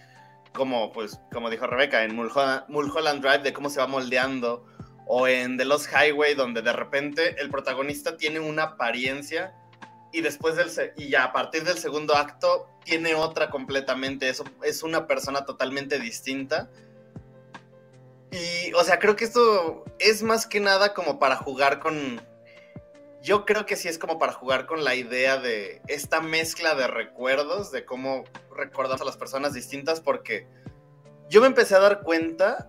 como pues como dijo Rebeca en Mulholland, Drive de cómo se va moldeando o en The Lost Highway donde de repente el protagonista tiene una apariencia y después del y ya a partir del segundo acto tiene otra completamente eso es una persona totalmente distinta y, o sea, creo que esto es más que nada como para jugar con... Yo creo que sí es como para jugar con la idea de esta mezcla de recuerdos, de cómo recordamos a las personas distintas, porque yo me empecé a dar cuenta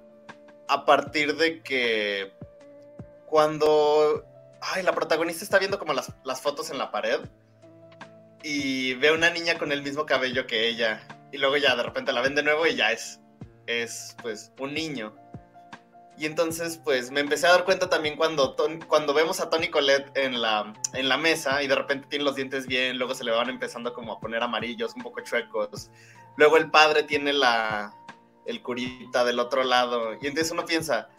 a partir de que cuando ay, la protagonista está viendo como las, las, fotos en la pared y ve a una niña con el mismo cabello que ella y luego ya de repente la ven de nuevo y ya es, es pues un niño. Y entonces, pues me empecé a dar cuenta también cuando, cuando vemos a Tony Colette en la, en la mesa y de repente tiene los dientes bien, luego se le van empezando como a poner amarillos, un poco chuecos. Luego el padre tiene la, el curita del otro lado. Y entonces uno piensa,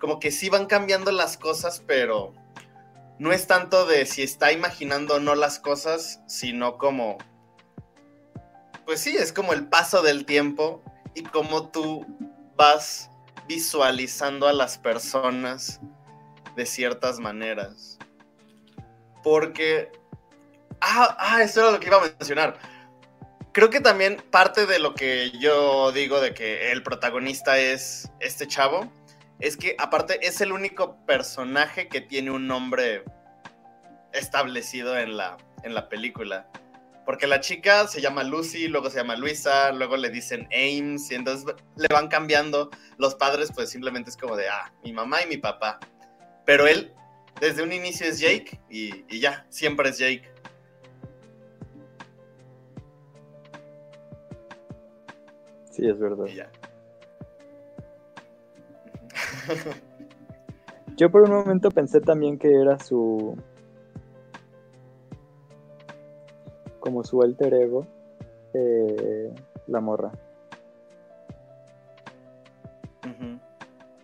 como que sí van cambiando las cosas, pero no es tanto de si está imaginando o no las cosas, sino como, pues sí, es como el paso del tiempo y cómo tú vas visualizando a las personas de ciertas maneras. Porque... Ah, ah, eso era lo que iba a mencionar. Creo que también parte de lo que yo digo de que el protagonista es este chavo, es que aparte es el único personaje que tiene un nombre establecido en la, en la película. Porque la chica se llama Lucy, luego se llama Luisa, luego le dicen Ames, y entonces le van cambiando. Los padres, pues simplemente es como de, ah, mi mamá y mi papá. Pero él, desde un inicio es Jake, y, ya, siempre es Jake. Sí, es verdad. Yo por un momento pensé también que era su como su alter ego, eh, la morra.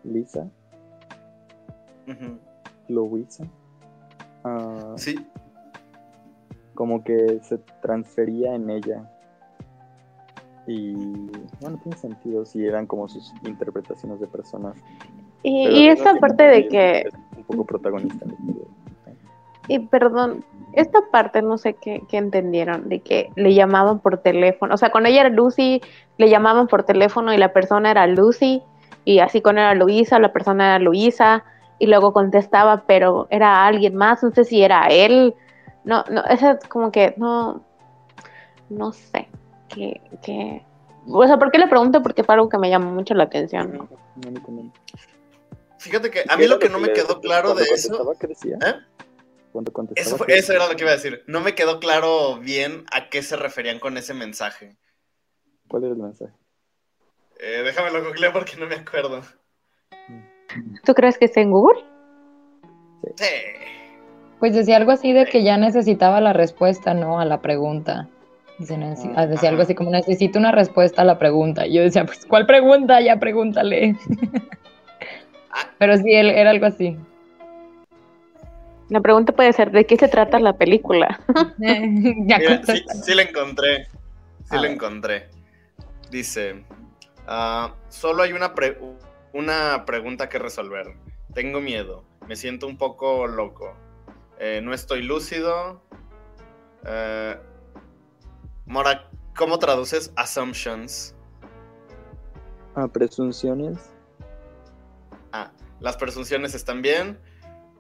Lisa. Louisa. Ah, sí. Como que se transfería en ella. Y bueno, tiene sentido si eran como sus interpretaciones de personas. Y, esa parte de que... Un poco protagonista. Y perdón, esta parte no sé qué, entendieron, de que le llamaban por teléfono, o sea, con ella era Lucy, le llamaban por teléfono y la persona era Lucy, y así con era Luisa, la persona era Luisa, y luego contestaba, pero era alguien más, no sé si era él, no, no, eso es como que, no, no sé, que, que, o sea, ¿por qué le pregunto? Porque fue algo que me llamó mucho la atención. Fíjate que a mí lo que no me quedó claro de eso... ¿eh? Eso, era lo que iba a decir. No me quedó claro bien a qué se referían con ese mensaje. ¿Cuál era el mensaje? Eh, déjame lo googleo porque no me acuerdo. ¿Tú crees que está en Google? Sí. Pues decía algo así de que ya necesitaba la respuesta, ¿no? A la pregunta. Dice, necesi- ah, decía algo así como, necesito una respuesta a la pregunta. Y yo decía, pues, ¿cuál pregunta? Ya pregúntale. Ah. Pero sí, él era algo así. La pregunta puede ser, ¿de qué se trata la película? ya Mira, sí, sí la encontré. Sí A la ver. encontré. Dice, ah, solo hay una, pre- una pregunta que resolver. Tengo miedo. Me siento un poco loco. Eh, no estoy lúcido. Eh, Mora, ¿cómo traduces assumptions? Ah, presunciones. Ah, las presunciones están bien.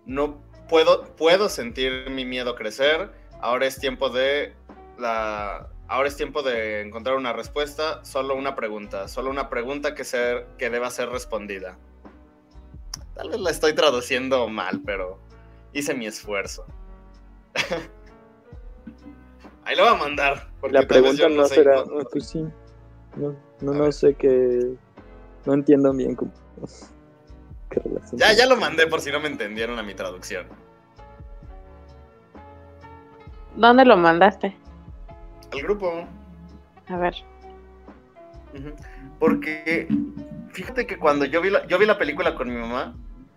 No puedo, puedo sentir mi miedo crecer. Ahora es tiempo de la. Ahora es tiempo de encontrar una respuesta. Solo una pregunta. Solo una pregunta que, ser, que deba ser respondida. Tal vez la estoy traduciendo mal, pero hice mi esfuerzo. Ahí lo voy a mandar. La pregunta no será, no, pues sí. No, no, sé qué. No entiendo bien cómo. Qué relación Ya, ya lo mandé por si no me entendieron a mi traducción. ¿Dónde lo mandaste? Al grupo. A ver. Porque fíjate que cuando yo vi la, yo vi la película con mi mamá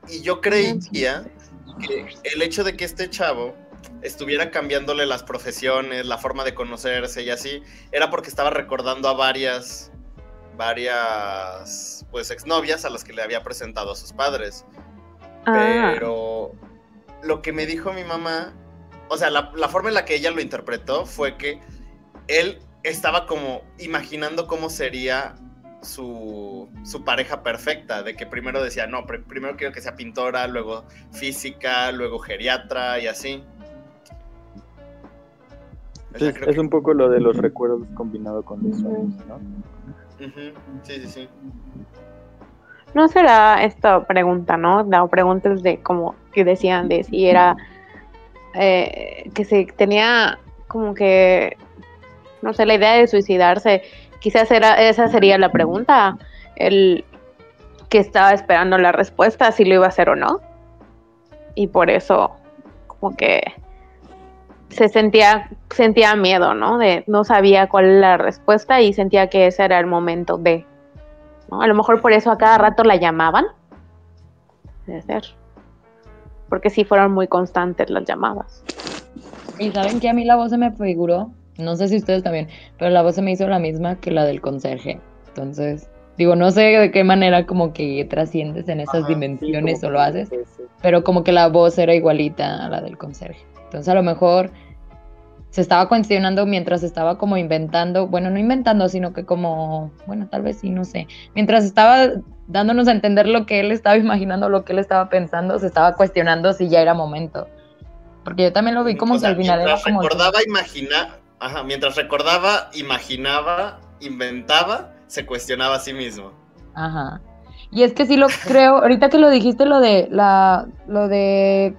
y yo creía que el hecho de que este chavo estuviera cambiándole las profesiones, la forma de conocerse y así, era porque estaba recordando a varias, varias, pues exnovias a las que le había presentado a sus padres. Ah, Pero lo que me dijo mi mamá, o sea, la, la forma en la que ella lo interpretó fue que él estaba como imaginando cómo sería su, su pareja perfecta, de que primero decía, no, pr- primero quiero que sea pintora, luego física, luego geriatra y así. O sea, Es, creo es que- un poco lo de los recuerdos combinado con los sueños, ¿no? Sí, sí, sí. no será esta pregunta, ¿no? La preguntas de como que decían de si era eh, que se tenía como que no sé la idea de suicidarse. Quizás era esa sería la pregunta, el que estaba esperando la respuesta si lo iba a hacer o no. Y por eso como que se sentía sentía miedo, ¿no? De no sabía cuál era la respuesta y sentía que ese era el momento de ¿no? A lo mejor por eso a cada rato la llamaban. Debe ser. Porque sí fueron muy constantes las llamadas. Y saben que a mí la voz se me figuró, no sé si ustedes también, pero la voz se me hizo la misma que la del conserje. Entonces, digo, no sé de qué manera como que trasciendes en esas Ajá, dimensiones o lo haces, pero como que la voz era igualita a la del conserje. Entonces, a lo mejor se estaba cuestionando mientras estaba como inventando, bueno, no inventando, sino que como, bueno, tal vez sí, no sé, mientras estaba dándonos a entender lo que él estaba imaginando, lo que él estaba pensando, se estaba cuestionando si ya era momento. Porque yo también lo vi como O que sea, al final era como... recordaba, imagina, ajá, mientras recordaba, imaginaba, inventaba, se cuestionaba a sí mismo. Ajá. Y es que sí lo creo, ahorita que lo dijiste, lo de la, lo de,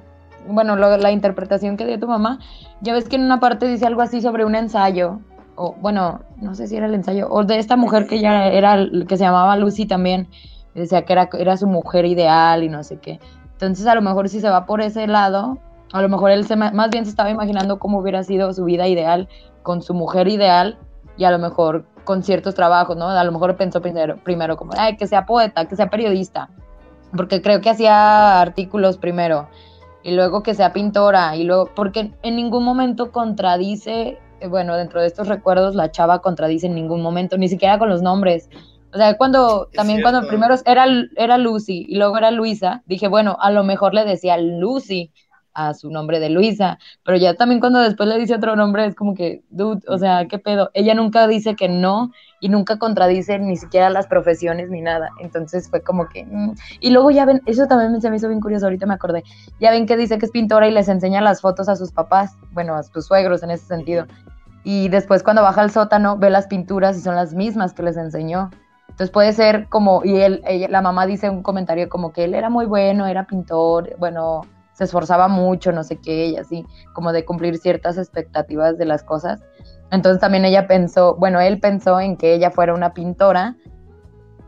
bueno, la interpretación que dio tu mamá, ya ves que en una parte dice algo así sobre un ensayo, o bueno, no sé si era el ensayo, o de esta mujer que ya era, que se llamaba Lucy también, decía que era, era su mujer ideal y no sé qué. Entonces a lo mejor si se va por ese lado, a lo mejor él se, más bien se estaba imaginando cómo hubiera sido su vida ideal con su mujer ideal y a lo mejor con ciertos trabajos, ¿no? A lo mejor pensó primero, primero como, ay, que sea poeta, que sea periodista, porque creo que hacía artículos primero, y luego que sea pintora, y luego, porque en ningún momento contradice, eh, bueno, dentro de estos recuerdos la chava contradice en ningún momento, ni siquiera con los nombres. O sea, cuando, Es también cuando primero era, era Lucy y luego era Luisa, dije, bueno, a lo mejor le decía Lucy a su nombre de Luisa, pero ya también cuando después le dice otro nombre es como que, dude, o sea, ¿qué pedo? Ella nunca dice que no y nunca contradice ni siquiera las profesiones ni nada. Entonces fue como que... mm. Y luego ya ven, eso también se me hizo bien curioso, ahorita me acordé. Ya ven que dice que es pintora y les enseña las fotos a sus papás, bueno, a sus suegros en ese sentido. Y después cuando baja al sótano ve las pinturas y son las mismas que les enseñó. Entonces puede ser como, y él, ella- la mamá dice un comentario como que él era muy bueno, era pintor, bueno, se esforzaba mucho, no sé qué, y así, como de cumplir ciertas expectativas de las cosas. Entonces también ella pensó, bueno, él pensó en que ella fuera una pintora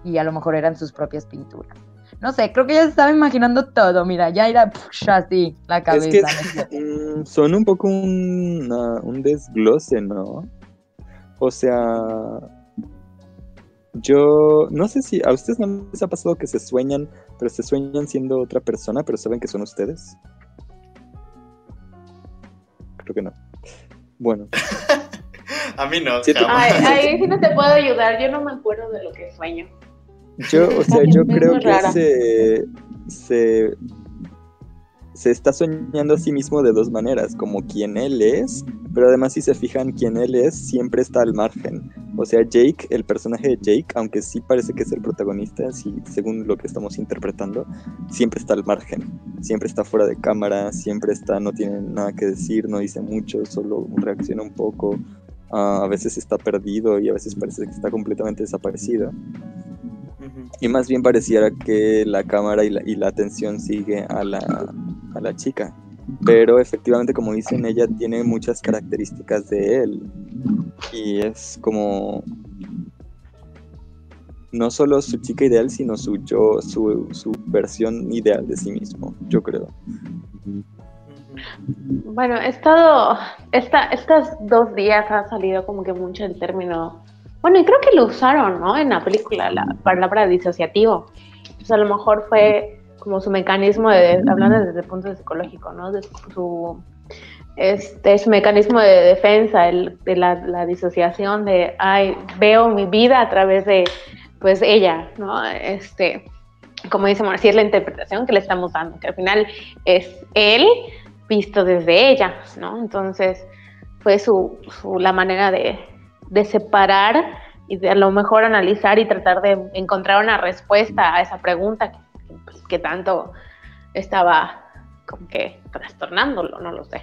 y a lo mejor eran sus propias pinturas. No sé, creo que ella se estaba imaginando todo, mira, ya era así la cabeza. Es que mm, son un poco un, ah, un desglose, ¿no? O sea, yo no sé si a ustedes no les ha pasado que se sueñan, pero se sueñan siendo otra persona, pero saben que son ustedes. Creo que no. Bueno. A mí no. Jamás. Ay, ahí sí no te puedo ayudar, yo no me acuerdo de lo que sueño. Yo, o sea, yo creo que se, se, se está soñando a sí mismo de dos maneras, como quien él es, pero además si se fijan quien él es, siempre está al margen. O sea, Jake, el personaje de Jake, aunque sí parece que es el protagonista, sí, según lo que estamos interpretando, siempre está al margen, siempre está fuera de cámara, siempre está, no tiene nada que decir, no dice mucho, solo reacciona un poco, ah, a veces está perdido y a veces parece que está completamente desaparecido. Y más bien pareciera que la cámara y la, y la atención sigue a la, a la chica. Pero efectivamente, como dicen, ella tiene muchas características de él. Y es como... No solo su chica ideal, sino su yo, su, su versión ideal de sí mismo, yo creo. Bueno, he estado, esta, estos dos días ha salido como que mucho el término, bueno, y creo que lo usaron, ¿no? En la película, la palabra disociativo. Pues a lo mejor fue como su mecanismo de, hablando desde el punto psicológico, ¿no? De su, este, su mecanismo de defensa, el, de la, la disociación de, ay, veo mi vida a través de, pues, ella, ¿no? Este, como dice Marcia, es la interpretación que le estamos dando, que al final es él visto desde ella, ¿no? Entonces fue su, su- la manera de, de separar y de a lo mejor analizar y tratar de encontrar una respuesta a esa pregunta que, que tanto estaba como que trastornándolo, no lo sé.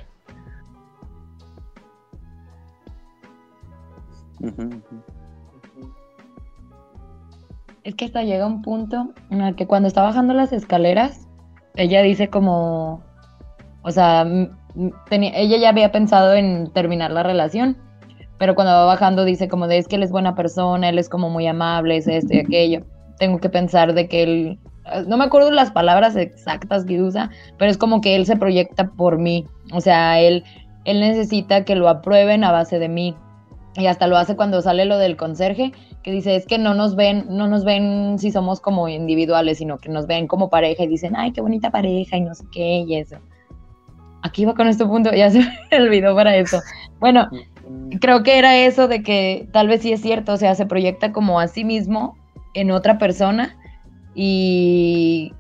Es que hasta llega un punto en el que cuando está bajando las escaleras, ella dice como, o sea, tenía, ella ya había pensado en terminar la relación, pero cuando va bajando dice como de es que él es buena persona, él es como muy amable, es esto y aquello. Tengo que pensar de que él, no me acuerdo las palabras exactas que usa, pero es como que él se proyecta por mí, o sea, él, él necesita que lo aprueben a base de mí. Y hasta lo hace cuando sale lo del conserje, que dice, es que no nos ven, no nos ven si somos como individuales, sino que nos ven como pareja y dicen, ay, qué bonita pareja y no sé qué y eso. Aquí va con este punto, ya se me olvidó para eso. Bueno, creo que era eso de que tal vez sí es cierto, o sea, se proyecta como a sí mismo en otra persona y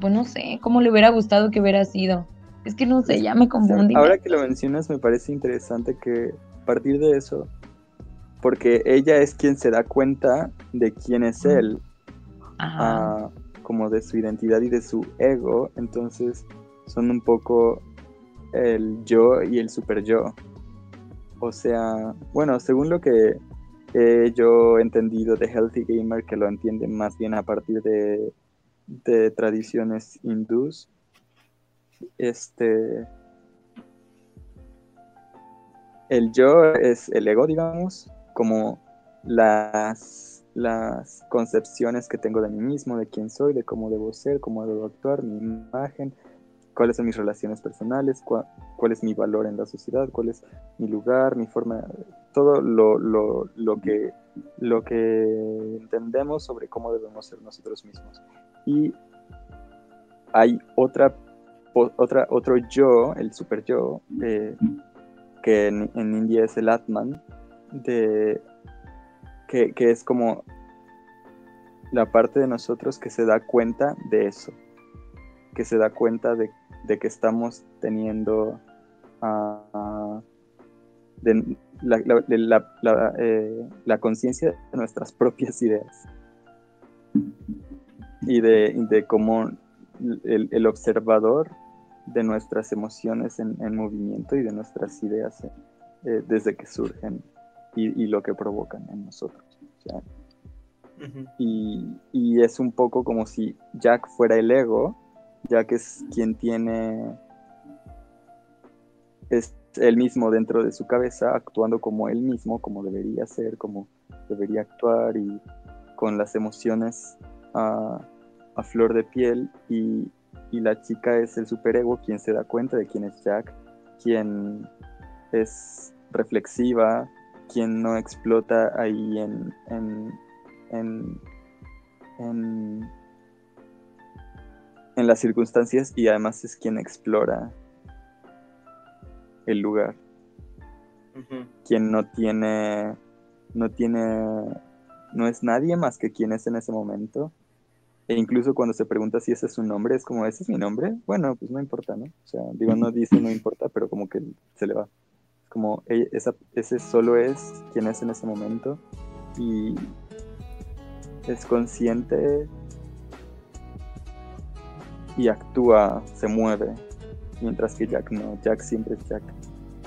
pues no sé, cómo le hubiera gustado que hubiera sido. Es que no sé, ya me confundí. ahora que lo mencionas, me parece interesante que a partir de eso, porque ella es quien se da cuenta de quién es él, Ajá. ah, como de su identidad y de su ego, entonces son un poco el yo y el super yo. O sea, bueno, según lo que he yo entendido de Healthy Gamer, que lo entiende más bien a partir de, de tradiciones hindús, este, el yo es el ego, digamos, como las, las concepciones que tengo de mí mismo, de quién soy, de cómo debo ser, cómo debo actuar, mi imagen, cuáles son mis relaciones personales, cua- cuál es mi valor en la sociedad, cuál es mi lugar, mi forma, todo lo, lo, lo que, lo que entendemos sobre cómo debemos ser nosotros mismos. Y hay otra, otra, otro yo, el super yo, eh, que en, en India es el Atman, de, que, que es como la parte de nosotros que se da cuenta de eso, que se da cuenta de, de que estamos teniendo ah, de la, la- de la- la, eh, la conciencia de nuestras propias ideas y de, de cómo el, el observador de nuestras emociones en, en movimiento y de nuestras ideas eh, desde que surgen y, y lo que provocan en nosotros. Y es un poco como si Jack fuera el ego, Jack es quien tiene, es él mismo dentro de su cabeza, actuando como él mismo, como debería ser, como debería actuar y, con las emociones a, a flor de piel y, y la chica es el superego quien se da cuenta de quién es Jack, quien es reflexiva, quien no explota ahí en, en, en, en las circunstancias y además es quien explora el lugar, quien no tiene, no tiene, no es nadie más que quien es en ese momento. E incluso cuando se pregunta si ese es su nombre, es como, ¿ese es mi nombre? Bueno, pues no importa, ¿no? O sea, digo, no dice no importa, pero como que se le va. Es como, esa, ese solo es quien es en ese momento y es consciente y actúa, se mueve, mientras que Jack no, Jack siempre es Jack.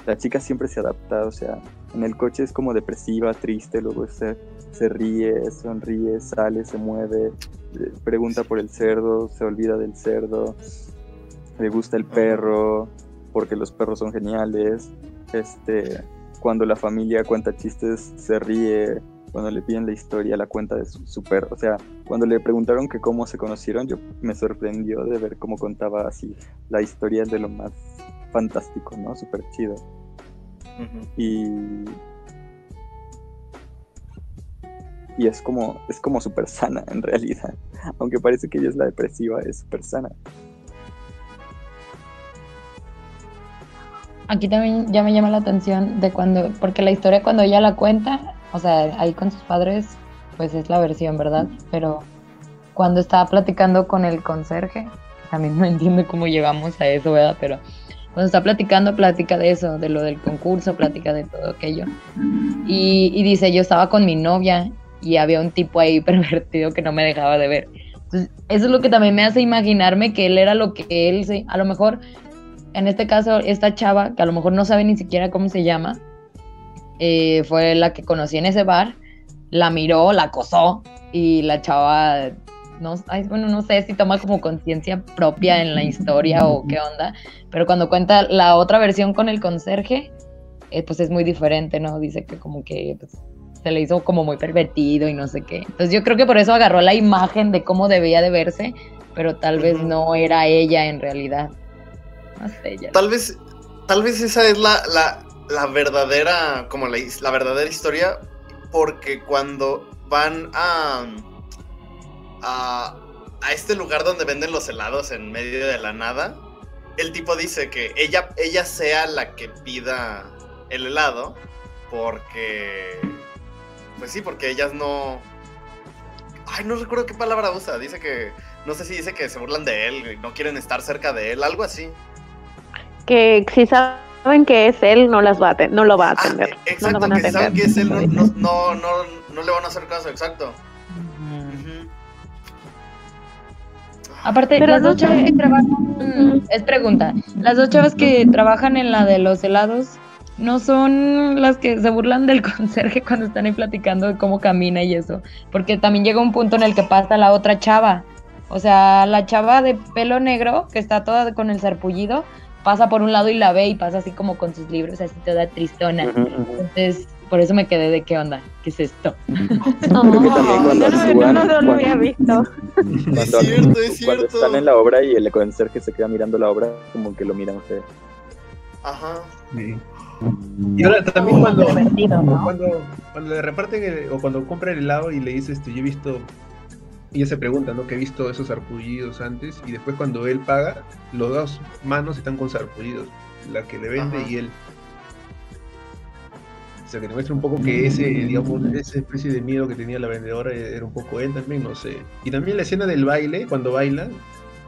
La chica siempre se adapta, o sea, en el coche es como depresiva, triste, luego se, se ríe, sonríe, sale, se mueve, eh, pregunta por el cerdo, se olvida del cerdo, le gusta el perro, porque los perros son geniales, este, cuando la familia cuenta chistes, se ríe, cuando le piden la historia, la cuenta de su, su perro, o sea, cuando le preguntaron que cómo se conocieron, yo me sorprendió de ver cómo contaba así la historia de lo más fantástico, ¿no? Súper chido. Y. Y es como, es como súper sana en realidad. Aunque parece que ella es la depresiva, es súper sana. Aquí también ya me llama la atención de cuando, porque la historia cuando ella la cuenta, o sea, ahí con sus padres, pues es la versión, ¿verdad? Pero cuando estaba platicando con el conserje, también no entiendo cómo llegamos a eso, ¿verdad? Pero cuando está platicando, platica de eso, de lo del concurso, platica de todo aquello. Y, y dice, yo estaba con mi novia y había un tipo ahí pervertido que no me dejaba de ver. Entonces, eso es lo que también me hace imaginarme que él era lo que él, a lo mejor en este caso, esta chava, que a lo mejor no sabe ni siquiera cómo se llama, eh, fue la que conocí en ese bar, la miró, la acosó y la chava, no, ay, bueno, no sé si toma como conciencia propia en la historia o qué onda, pero cuando cuenta la otra versión con el conserje, eh, pues es muy diferente, ¿no? Dice que como que pues, se le hizo como muy pervertido y no sé qué. Entonces yo creo que por eso agarró la imagen de cómo debía de verse, pero tal vez no era ella en realidad. No sé, ya. Tal vez, tal vez esa es la, la, la verdadera, como la, la verdadera historia, porque cuando van a, a, a este lugar donde venden los helados en medio de la nada, el tipo dice que ella, ella sea la que pida el helado, porque, pues sí, porque ellas no... Ay, no recuerdo qué palabra usa, dice que, no sé si dice que se burlan de él, no quieren estar cerca de él, algo así. Que si saben que es él, no las va a no lo va a Ah, atender. eh, no lo van a que saben atender. que es él, no, no, no, no, no le van a hacer caso, exacto. Aparte, Pero las dos chavas que trabajan, es pregunta, las dos chavas que trabajan en la de los helados, ¿no son las que se burlan del conserje cuando están ahí platicando de cómo camina y eso? Porque también llega un punto en el que pasa la otra chava, o sea, la chava de pelo negro, que está toda con el sarpullido, pasa por un lado y la ve y pasa así como con sus libros, así toda tristona. Entonces, por eso me quedé de qué onda, qué es esto. No, también cuando yo no, actúan, yo no lo cuando- había visto. Cuando, Es cierto, es cuando cierto. están en la obra y el conserje se queda mirando la obra, como que lo miran feo. Ajá. Sí. Y ahora también cuando, Pervertido, ¿no? cuando, cuando le reparten el- o cuando compra el helado y le dice esto, yo he visto, ella se pregunta, ¿no? Que he visto esos sarpullidos antes, y después cuando él paga, los dos manos están con sarpullidos, la que le vende Ajá. y él. O sea, que demuestra un poco que ese, digamos, esa especie de miedo que tenía la vendedora era un poco él también, no sé. Y también la escena del baile, cuando baila,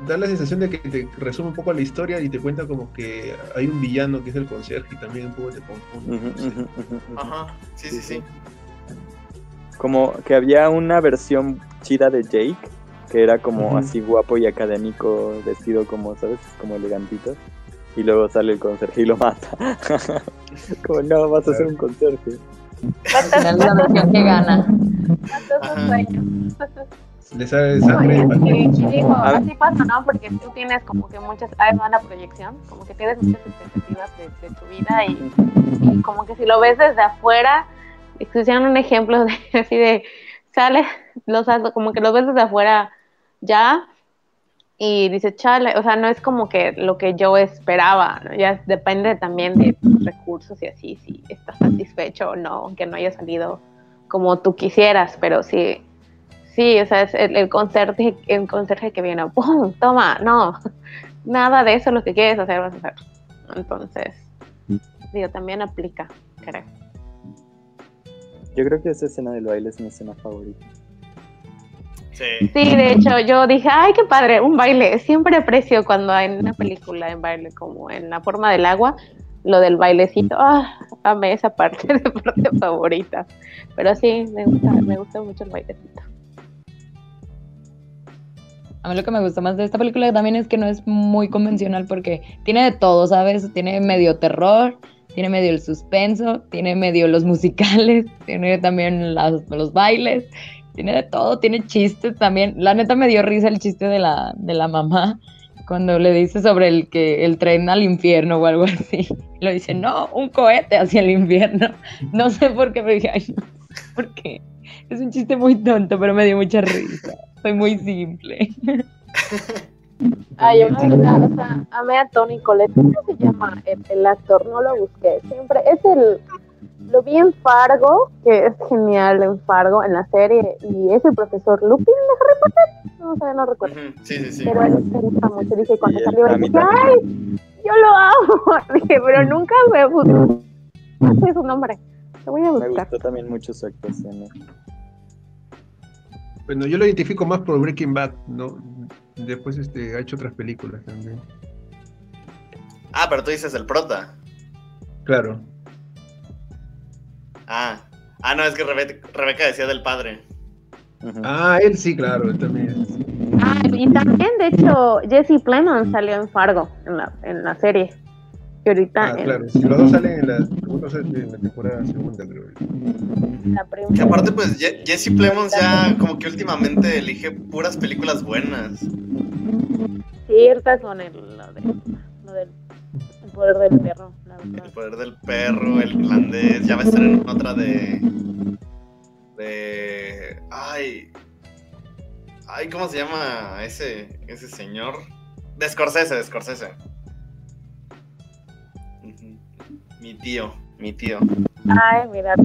da la sensación de que te resume un poco la historia y te cuenta como que hay un villano que es el conserje y también un poco te confunde. No sé. Ajá. Sí, sí, sí. Como que había una versión chida de Jake, que era como Ujú. así guapo y académico, vestido como, ¿sabes? Como elegantito. Y luego sale el conserje y lo mata. como no, vas a ser un conserje. Es la versión que gana. Ajá. Le sale sangre. No, y- y- y digo, A ver. así pasa, ¿no? Porque tú tienes como que muchas, va la proyección, como que tienes muchas expectativas de, de tu vida y, y como que si lo ves desde afuera, pusieron un ejemplo de así de, sale, los, como que los ves desde afuera ya y dice, chale, o sea, no es como que lo que yo esperaba, ¿no? ya depende también de tus recursos y así, si estás satisfecho o no, aunque no haya salido como tú quisieras, pero sí, sí, o sea, es el, el conserje, el conserje que viene, ¡pum! Toma, no, nada de eso lo que quieres hacer vas a hacer. Entonces, digo, también aplica, creo. Yo creo que esa escena del baile es mi escena favorita. Sí. Sí, de hecho, yo dije, ay, qué padre, un baile. Siempre aprecio cuando hay una película en baile, como en la forma del agua, lo del bailecito. Ah, amé esa parte de parte favorita. Pero sí, me gusta, me gusta mucho el bailecito. A mí lo que me gusta más de esta película también es que no es muy convencional porque tiene de todo, ¿sabes? Tiene medio terror, tiene medio el suspenso, tiene medio los musicales, tiene también las- los bailes, tiene de todo, tiene chistes también. La neta me dio risa el chiste de la, de la mamá cuando le dice sobre el que el tren al infierno o algo así. Lo dice, no, un cohete hacia el infierno. No sé por qué me dije, ay, no, ¿por qué? Es un chiste muy tonto, pero me dio mucha risa. Soy muy simple. Ay, yo me o sea, amé a Tony Colette. ¿Cómo se llama el, el actor? No lo busqué. Siempre es el. Lo vi en Fargo, que es genial en Fargo, en la serie, y es el profesor Lupin de Harry Potter. No sé, no recuerdo. Sí, sí, sí. Pero él me gusta mucho. Dije, cuando salió, dije, también. ¡ay! Yo lo amo. Dije, pero nunca me busqué. No sé su nombre. Lo voy a Me buscar. gustó también mucho su actuación. ¿eh? Bueno, yo lo identifico más por Breaking Bad, ¿no? Después este, ha hecho otras películas también. Ah, pero tú dices el prota. Claro. Ah. Ah, no, es que Rebe- Rebeca decía del padre. Ah, él sí, claro, él también. Ah, y también, de hecho, Jesse Plemons salió en Fargo, en la, en la serie. Y ahorita Ah, en claro. Si los dos salen en la, uno sale en la temporada segunda, creo. la Que aparte, pues, Jesse Plemons ya como que últimamente elige puras películas buenas. ciertas con el, lo, de, lo del el poder del perro, la verdad. El poder del perro, el irlandés, ya va a estar en otra de. de. Ay. Ay, ¿cómo se llama ese, ese señor? De Scorsese, de Scorsese. Mi tío, mi tío. Ay, mira,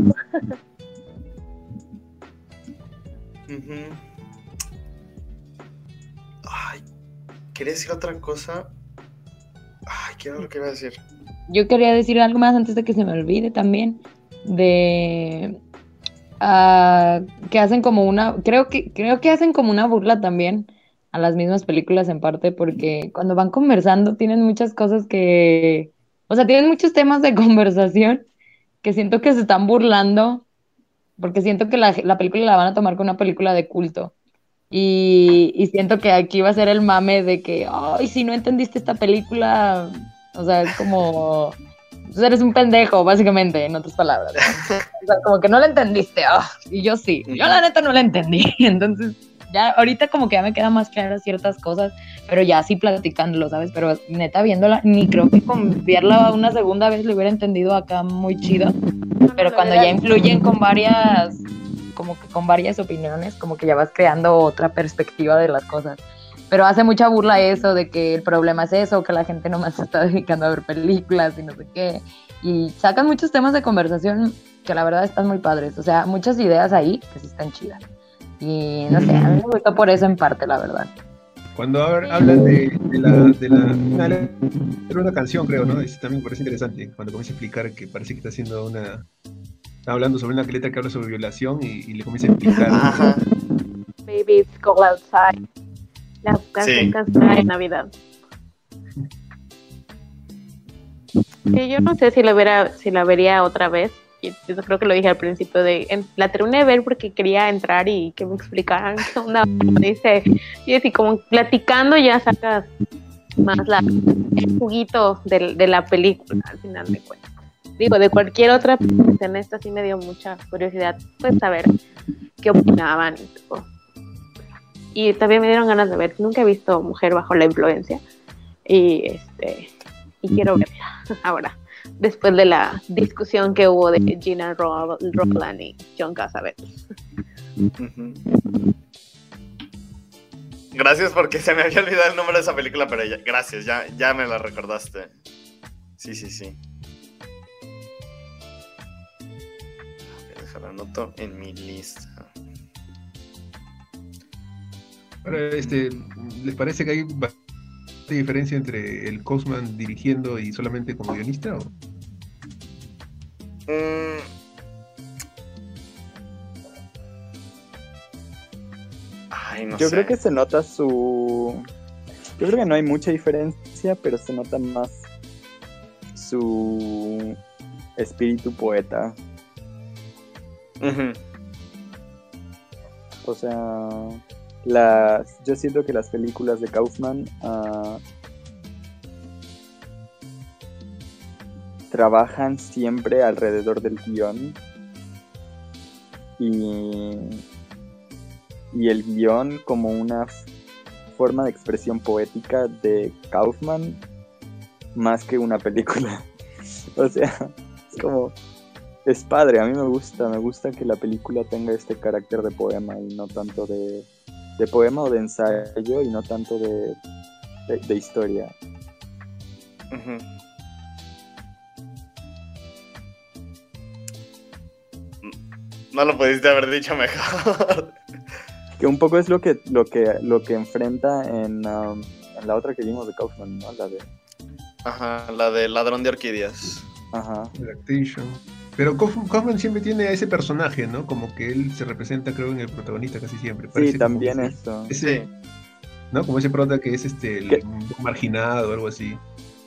Ujú. Ay, quería decir otra cosa. Ay, ¿qué era lo que iba a decir? Yo quería decir algo más antes de que se me olvide también. De ah, que hacen como una. Creo que, creo que hacen como una burla también a las mismas películas en parte, porque cuando van conversando tienen muchas cosas que. O sea, tienen muchos temas de conversación que siento que se están burlando. Porque siento que la, la película la van a tomar como una película de culto. Y, y siento que aquí va a ser el mame de que, ay, si no entendiste esta película, o sea, es como, pues eres un pendejo, básicamente, en otras palabras. ¿no? O sea, como que no la entendiste, ah, y yo sí, yo la neta no la entendí. Entonces, ya ahorita como que ya me quedan más claras ciertas cosas, pero ya así platicándolo, ¿sabes? Pero neta viéndola, ni creo que con verla una segunda vez lo hubiera entendido acá muy chido. Pero cuando ya influyen con varias, como que con varias opiniones, como que ya vas creando otra perspectiva de las cosas. Pero hace mucha burla eso de que el problema es eso, que la gente nomás se está dedicando a ver películas y no sé qué. Y sacan muchos temas de conversación que la verdad están muy padres. O sea, muchas ideas ahí que sí están chidas. Y no sé, a mí me gustó por eso en parte, la verdad. Cuando hab- hablan de, de la, de la era una canción, creo, ¿no? Es, también me parece interesante cuando comienza a explicar que parece que está haciendo una. Está hablando sobre una letra que habla sobre violación y, y le comienza a explicar. Ajá. Baby, it's cold outside. La canción Sí. de Navidad. Sí, yo no sé si la, verá, si la vería otra vez. Y Yo creo que lo dije al principio de en- la terminé de ver porque quería entrar y que me explicaran qué onda. Dice, y así como platicando ya sacas más la, el juguito de, la película al final de cuentas. Digo, de cualquier otra, en esta sí me dio mucha curiosidad, pues saber qué opinaban y todo. Y también me dieron ganas de ver, nunca he visto Mujer bajo la influencia y este y quiero verla ahora, después de la discusión que hubo de Gina Ro- Roland y John Cassavetes. Gracias porque se me había olvidado el nombre de esa película, pero ya, gracias, ya, ya me la recordaste. Sí, sí, sí. Voy a dejar la anoto en mi lista. Ahora, este, ¿les parece que hay bastante diferencia entre el Kaufman dirigiendo y solamente como guionista? o? Mm. Ay, no Yo sé. creo que se nota su. Yo creo que no hay mucha diferencia, pero se nota más su espíritu poeta. O sea, las, yo siento que las películas de Kaufman ah, trabajan siempre alrededor del guion y, y el guion como una forma de expresión poética de Kaufman más que una película. o sea, es como es padre, a mí me gusta, me gusta que la película tenga este carácter de poema y no tanto de, de poema o de ensayo y no tanto de, de, de historia. No lo pudiste haber dicho mejor. Que un poco es lo que, lo que, lo que enfrenta en, um, en la otra que vimos de Kaufman, ¿no? La de... Ajá, la de ladrón de orquídeas. Ajá. Adaptation. Pero Kauf- Kaufman siempre tiene a ese personaje, ¿no? Como que él se representa, creo, en el protagonista casi siempre. Sí, Parece también ese- eso. Ese, Sí. ¿no? Como ese prota que es este el marginado o algo así.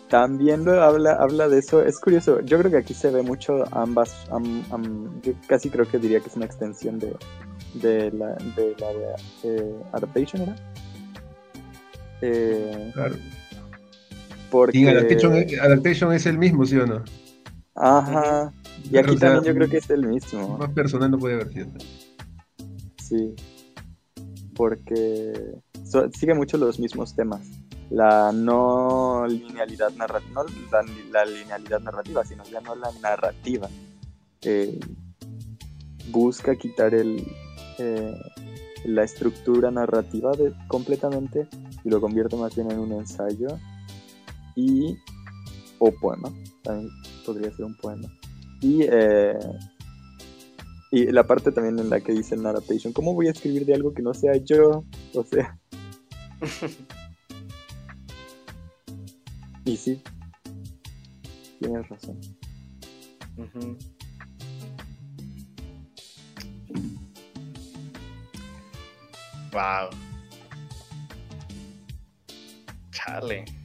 También lo habla, habla de eso. Es curioso, yo creo que aquí se ve mucho ambas. am- am- yo casi creo que diría que es una extensión de, de la de, la de, eh, Adaptation, ¿era? Eh, Claro. porque... Y Adaptation, Adaptation es el mismo, ¿sí o no? Ajá. Y aquí o sea, también yo creo que es el mismo. Más personal no puede haber sido. Sí. Porque so- sigue mucho los mismos temas. La no linealidad narrativa, no la, la linealidad narrativa, sino ya no la narrativa. Eh, busca quitar el, eh, la estructura narrativa de, completamente y lo convierte más bien en un ensayo y o poema. También podría ser un poema. Y eh, y la parte también en la que dice adaptation, ¿cómo voy a escribir de algo que no sea yo? O sea. y sí. Tienes razón. Wow. Chale.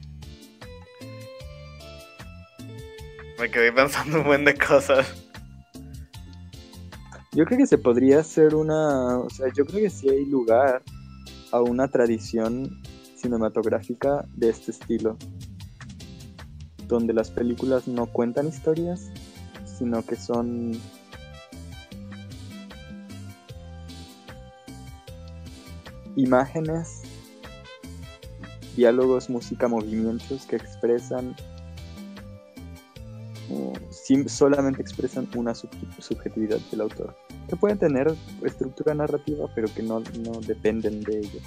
Me quedé pensando un buen de cosas. Yo creo que se podría hacer una. O sea, yo creo que sí hay lugar a una tradición cinematográfica de este estilo. Donde las películas no cuentan historias, sino que son. imágenes, diálogos, música, movimientos que expresan solamente expresan una sub- subjetividad del autor. Que pueden tener estructura narrativa, pero que no, no dependen de ello.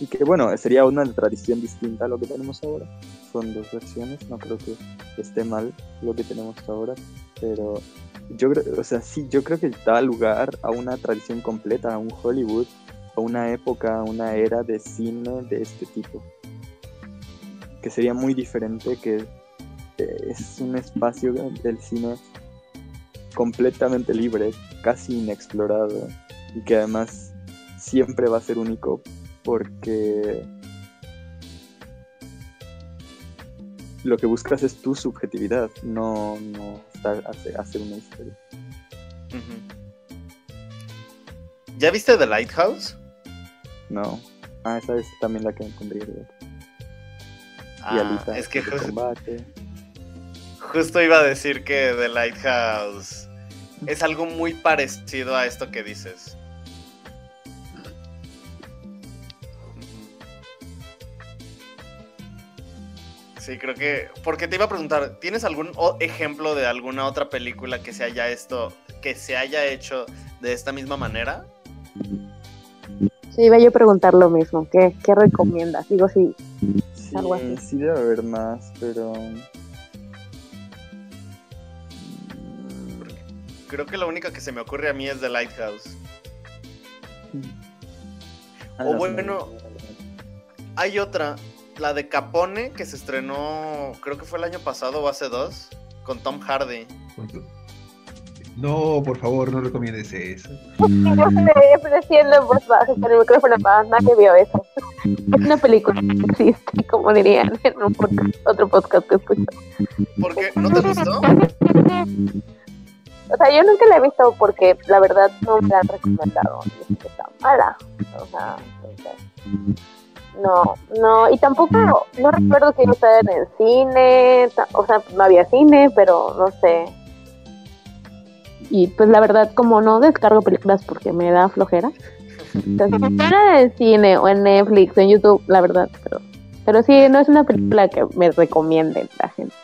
Y que bueno, sería una tradición distinta a lo que tenemos ahora. Son dos versiones, no creo que esté mal lo que tenemos ahora, pero yo creo, o sea, sí, yo creo que da lugar a una tradición completa, a un Hollywood, a una época, a una era de cine de este tipo. Que sería muy diferente que es un espacio del cine completamente libre, casi inexplorado y que además siempre va a ser único porque lo que buscas es tu subjetividad, no, no estar- hacer, hacer una historia. ¿Ya viste The Lighthouse? No. Ah, esa es también la que y Ah, Alita es que combate. Justo iba a decir que The Lighthouse es algo muy parecido a esto que dices. Sí, creo que. Porque te iba a preguntar, ¿tienes algún ejemplo de alguna otra película que se haya esto, que se haya hecho de esta misma manera? Sí, iba yo a preguntar lo mismo. ¿Qué, qué recomiendas? Digo, sí. Sí, Algo así. sí debe haber más, pero... Creo que la única que se me ocurre a mí es The Lighthouse. Ah, O no, bueno, Hay otra, la de Capone, que se estrenó, creo que fue el año pasado o hace dos, con Tom Hardy. No, por favor, no recomiendes eso. Yo estoy diciendo en voz baja con el micrófono apagado, nadie vio eso. Es una película que existe, como dirían en un podcast- otro podcast que escucho. ¿Por qué? ¿No te gustó? O sea, yo nunca la he visto porque la verdad no me la han recomendado. y es que está mala. O sea, entonces, no, no, y tampoco, no recuerdo que yo estaba en el cine, o sea, no había cine, pero no sé. Y pues la verdad, como no descargo películas porque me da flojera. Entonces, si fuera en el cine o en Netflix o en YouTube, la verdad, pero, pero sí, no es una película que me recomienden la gente.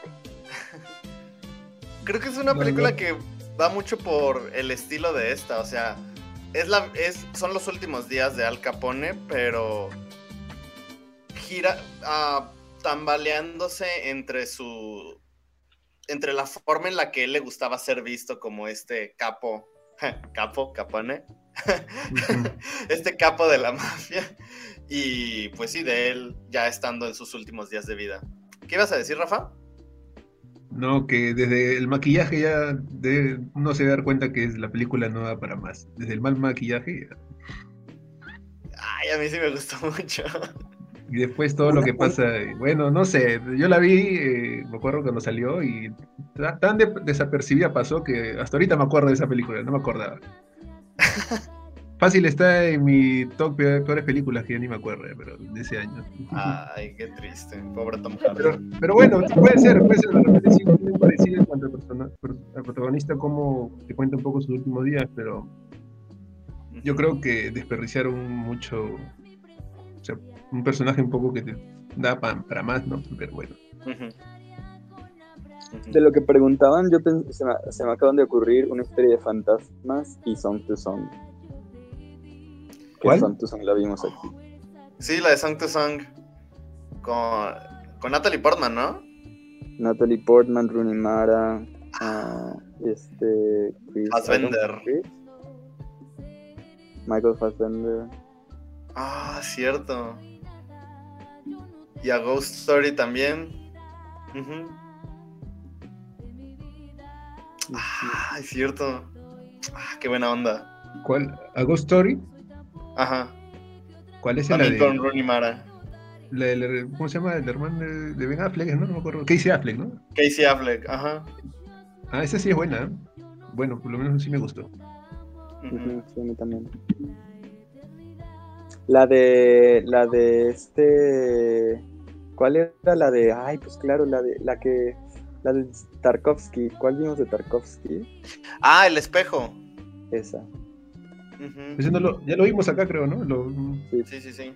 Creo que es una película que va mucho por el estilo de esta, o sea, es la, es, son los últimos días de Al Capone, pero gira ah, tambaleándose entre su entre la forma en la que él le gustaba ser visto como este capo, capo, Capone, este capo de la mafia, y pues sí, de él ya estando en sus últimos días de vida. ¿Qué ibas a decir, Rafa? No, que desde el maquillaje ya de, uno se da cuenta que es la película no da para más. Desde el mal maquillaje ya. Ay, a mí sí me gustó mucho. y después todo lo que pasa. y Bueno, no sé, yo la vi, eh, me acuerdo cuando salió y ta- tan de- desapercibida pasó que hasta ahorita me acuerdo de esa película, no me acordaba. Fácil está en mi top de peores películas que ya ni me acuerdo, pero de ese año. Ay, qué triste. Pobre Tom Pero, Hardy. pero bueno, puede ser, puede ser, de repente sí parecido en cuanto al, persona- per- al protagonista, como te cuenta un poco sus últimos días, pero yo creo que desperdiciaron mucho, o sea, un personaje un poco que te da pa- para más, ¿no? Pero bueno. De lo que preguntaban, yo se, me, se me acaban de ocurrir una historia de fantasmas y Song to Song. ¿Cuál? Song la vimos aquí. Sí, la de Song to Song. Con, con Natalie Portman, ¿no? Natalie Portman, Rooney Mara, ah, este, Chris Fassbender. Chris, Michael Fassbender. Ah, cierto. Y a Ghost Story también. Ujú. Ah, es cierto. Ah, qué buena onda. ¿Cuál? ¿A Ghost Story? Ajá. ¿Cuál es la También con de, Rooney Mara. la ¿Cómo se llama? El hermano de, de Ben Affleck, ¿no? No me acuerdo. Casey Affleck, ¿no? Casey Affleck, ajá. Ah, esa sí es buena. ¿eh? Bueno, por lo menos sí me gustó. Sí, a mí también. La de, la de este, ¿cuál era la de? Ay, pues claro, la de, la que, la de Tarkovsky. ¿Cuál vimos de Tarkovsky? Ah, el espejo. Esa. No lo- ya lo vimos acá, creo, ¿no? Lo, Sí, sí, sí.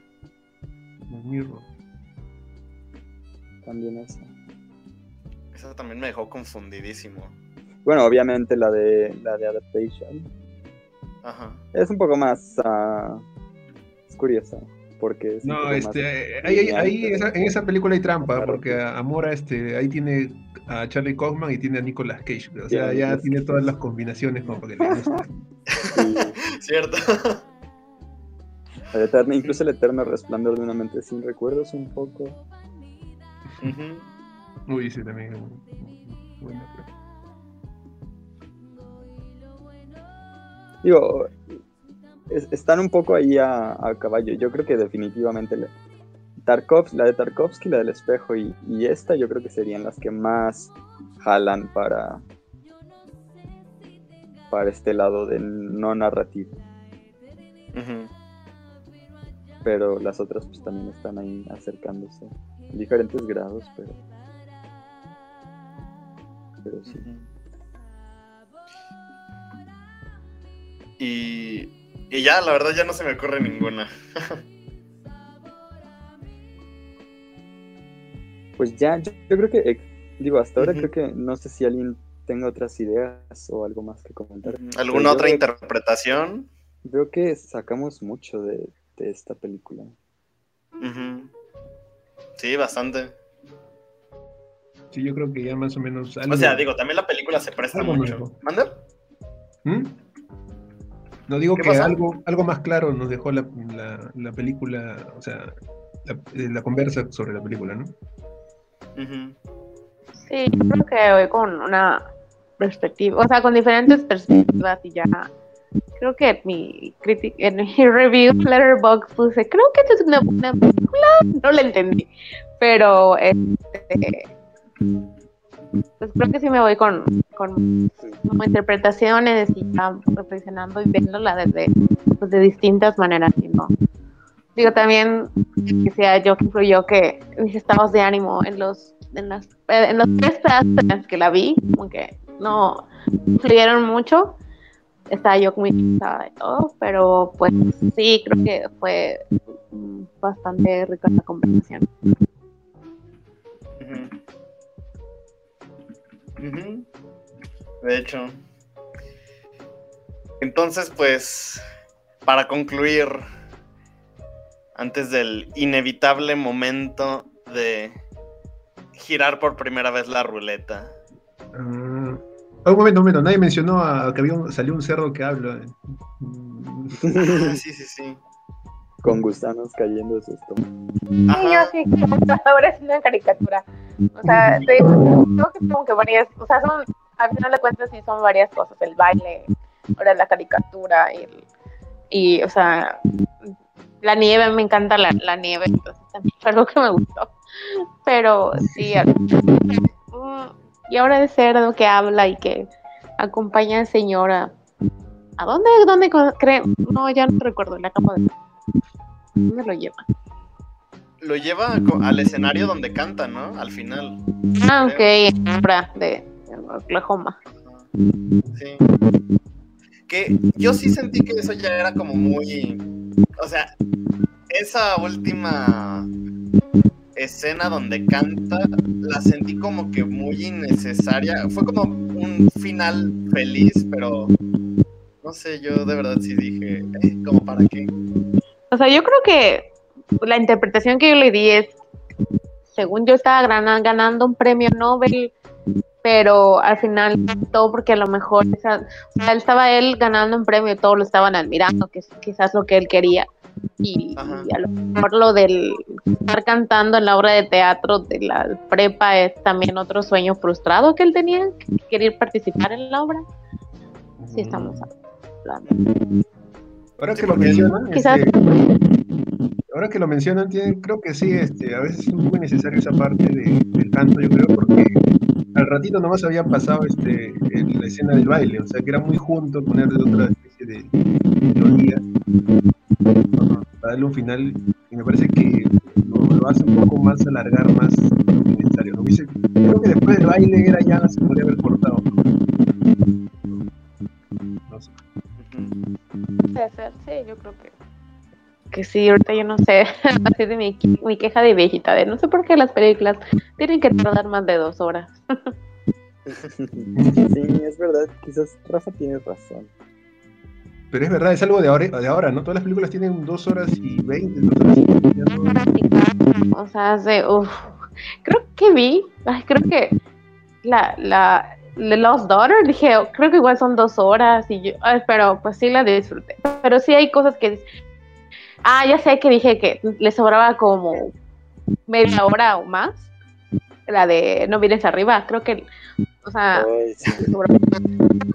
mirro. También esa. Esa también me dejó confundidísimo. Bueno, obviamente la de, la de Adaptation. Ajá. Es un poco más, ah, es curiosa, porque es No, este, ahí, ahí- pero- esa- en esa película hay trampa, Claro. porque a, a Mora, este, ahí tiene a Charlie Kaufman y tiene a Nicolas Cage, o sea, Sí, ya tiene todas las combinaciones como para que le guste. Cierto. el eterno- incluso el eterno resplandor de una mente sin recuerdos un poco. Ujú. Uy, sí, también. Bueno, pero- Digo, es- están un poco ahí a, a caballo. Yo creo que definitivamente la, Tarkovs- la de Tarkovsky, la del espejo y, y esta yo creo que serían las que más jalan para, para este lado del no narrativo. Pero las otras pues también están ahí acercándose. En diferentes grados, pero... Pero sí. Y, y ya, la verdad ya no se me ocurre ninguna. pues ya, yo, yo creo que, eh, digo, hasta ahora creo que no sé si alguien tenga otras ideas o algo más que comentar. ¿Alguna Pero otra interpretación? Veo que sacamos mucho de, de esta película. Sí, bastante. Sí, yo creo que ya más o menos. algo- O sea, digo, también la película se presta Algo mucho. ¿Manda? ¿Mm? No digo ¿Qué que pasa? algo, algo más claro nos dejó la, la- la película, o sea, la, eh, la conversa sobre la película, ¿no? Ujú. Sí, yo creo que voy con una perspectiva, o sea, con diferentes perspectivas y ya. Creo que en mi en mi review Letterboxd puse, creo que es una buena película, no la entendí, pero este, pues creo que sí me voy con, con interpretaciones y ya reflexionando y viéndola desde pues, de distintas maneras. Digo, también que sea yo que influyó que mis estados de ánimo en los en las en los tres que la vi, como que no influyeron mucho. Estaba yo muy cansada de todo, pero pues sí, creo que fue bastante rica la conversación. De hecho. Entonces, pues, para concluir, antes del inevitable momento de girar por primera vez la ruleta. Oh, un momento, un momento, nadie mencionó a, que había un- salió un cerdo que habla. Ah, sí, sí, sí. Con gusanos cayendo de su estómago. Yo sí, ahora es una caricatura. O sea, te- creo que como que varias, o sea, son, al final de cuentas sí son varias cosas, el baile, ahora la caricatura y, el- y o sea, la nieve, me encanta la, la nieve, entonces también fue algo que me gustó. Pero sí, al- y ahora de cerdo que habla y que acompaña al señor a... ¿A dónde, dónde cree? No, ya no recuerdo, la acabo de... ¿Dónde lo lleva? Lo lleva al escenario donde canta, ¿no? Al final. Ah, ok, de Oklahoma. Sí. Que yo sí sentí que eso ya era como muy. O sea, esa última escena donde canta, la sentí como que muy innecesaria. Fue como un final feliz, pero. No sé, yo de verdad sí dije, eh, como para qué. O sea, yo creo que la interpretación que yo le di es, según yo estaba ganando un premio Nobel, pero al final todo porque a lo mejor, o sea, estaba él ganando un premio y todos lo estaban admirando, que es quizás lo que él quería. Y, y a lo mejor lo del estar cantando en la obra de teatro de la prepa es también otro sueño frustrado que él tenía, que querer participar en la obra. Sí, estamos hablando. Ahora que lo mencionan, Quizás- este, ahora que lo mencionan, tiene- creo que sí, este, a veces es un poco innecesario esa parte de- del canto, yo creo, porque al ratito nomás había pasado este, el- la escena del baile, o sea que era muy junto ponerle otra especie de melodía. Para darle un final, y me parece que lo, lo hace un poco más alargar más lo necesario. ¿no? Hubiese- creo que después del baile era ya se podría haber cortado. ¿no? No sé. Ujú. Puede ser, sí, yo creo que. Que sí, ahorita yo no sé, así de mi, mi queja de viejita, de no sé por qué las películas tienen que tardar más de dos horas. Sí, es verdad, quizás Rafa tiene razón. Pero es verdad, es algo de ahora, de ahora, ¿no? Todas las películas tienen dos horas y veinte, dos horas y veinte, ya no- O sea, hace, uf, creo que vi, creo que la, la, Lost Daughter, dije, oh, creo que igual son dos horas, y yo, pero pues sí la disfruté. Pero sí hay cosas que, ah, ya sé que dije que le sobraba como media hora o más, la de No vienes arriba, creo que, o sea, Ay, sí. le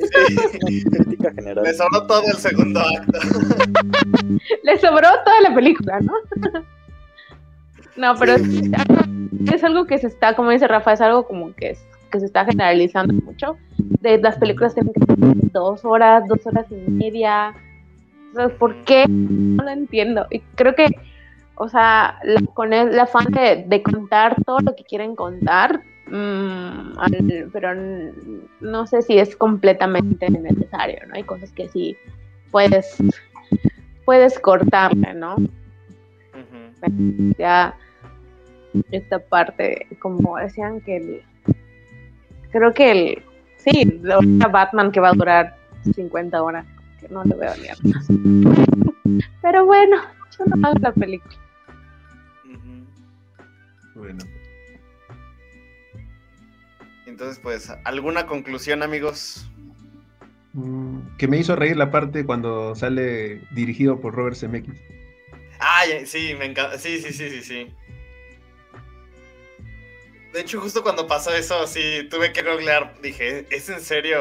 Sí. Crítica general. Sobró todo el segundo acto. le sobró toda la película, ¿no? no, pero es, es algo que se está, como dice Rafa, es algo como que, es- que se está generalizando mucho. De las películas tienen que ser dos horas, dos horas y media. O sea, ¿Por qué? No lo entiendo. Y creo que, o sea, la- con el, afán de, de contar todo lo que quieren contar, mm, al- pero no sé si es completamente necesario, ¿no? Hay cosas que sí puedes puedes cortarle, ¿no? Ya esta parte, como decían que el, creo que el, sí, la Batman que va a durar 50 horas, que no lo veo ni antes. Pero bueno, yo no hago la película. Bueno. Entonces, pues, ¿alguna conclusión, amigos? Mm, Que me hizo reír la parte cuando sale dirigido por Robert Zemeckis. Ay, sí, me encanta. Sí, sí, sí, sí, sí. De hecho, justo cuando pasó eso, sí, tuve que googlear. Dije, ¿es en serio?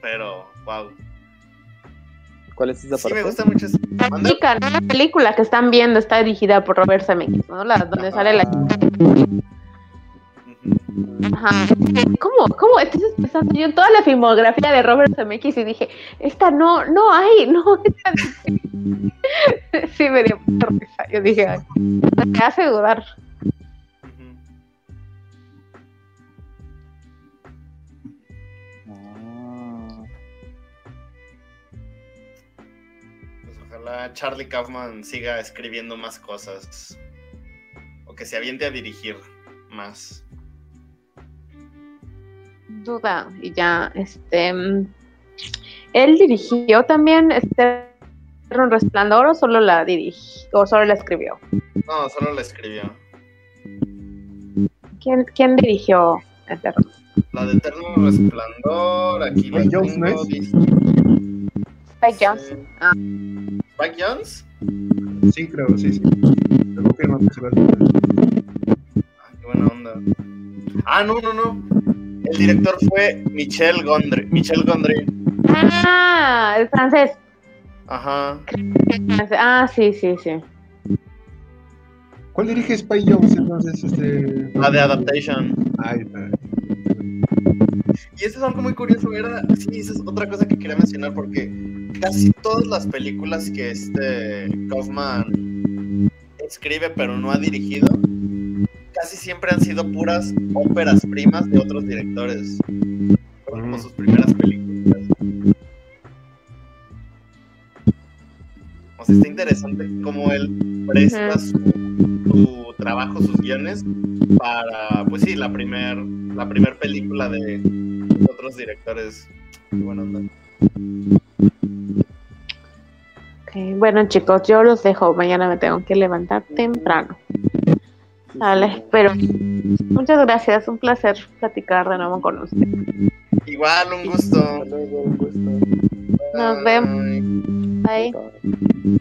Pero, wow. ¿Cuál es esa Sí, parte? me gusta mucho. eso. La película que están viendo está dirigida por Robert Zemeckis, ¿no? La, donde sale la Ujú. Ajá. ¿Cómo? ¿Cómo? Entonces pensando yo en toda la filmografía de Robert Zemeckis y dije, esta no, no hay, no. esta no". sí, me dio mucha risa. Yo dije, "Ay, me hace dudar. Ah, Pues ojalá Charlie Kaufman siga escribiendo más cosas. O que se aviente a dirigir más. Duda. Y ya, este. Él dirigió también este un resplandor o solo la dirigió o solo la escribió. No, solo lo escribió. ¿Quién, quién dirigió Eterno? La de Eterno Resplandor, aquí la tengo, ¿no es? Spike Jonze. Ah. ¿Spike Jones? Sí, creo, sí, sí. Confirmo que se va a hacer. Ah, qué buena onda. Ah, no, no, no. El director fue Michel Gondry. Michel Gondry. Ah, el francés. Ajá. Ah, sí, sí, sí. ¿Cuál dirige Spy Jones entonces? Este... La de Adaptation. Ahí está. Y eso es algo muy curioso, era, sí, esa es otra cosa que quería mencionar porque casi todas las películas que este Kaufman escribe pero no ha dirigido, casi siempre han sido puras óperas primas de otros directores. Fueron como sus primeras películas. O sea, está interesante cómo él presta su, su trabajo, sus guiones, para, pues sí, la primer, la primer película de otros directores. Qué buena onda. Bueno, chicos, yo los dejo. Mañana me tengo que levantar temprano. Vale, sí. pero muchas gracias. Un placer platicar de nuevo con usted. Igual, un gusto. Hasta luego, un gusto. Nos vemos. Bye. Bye.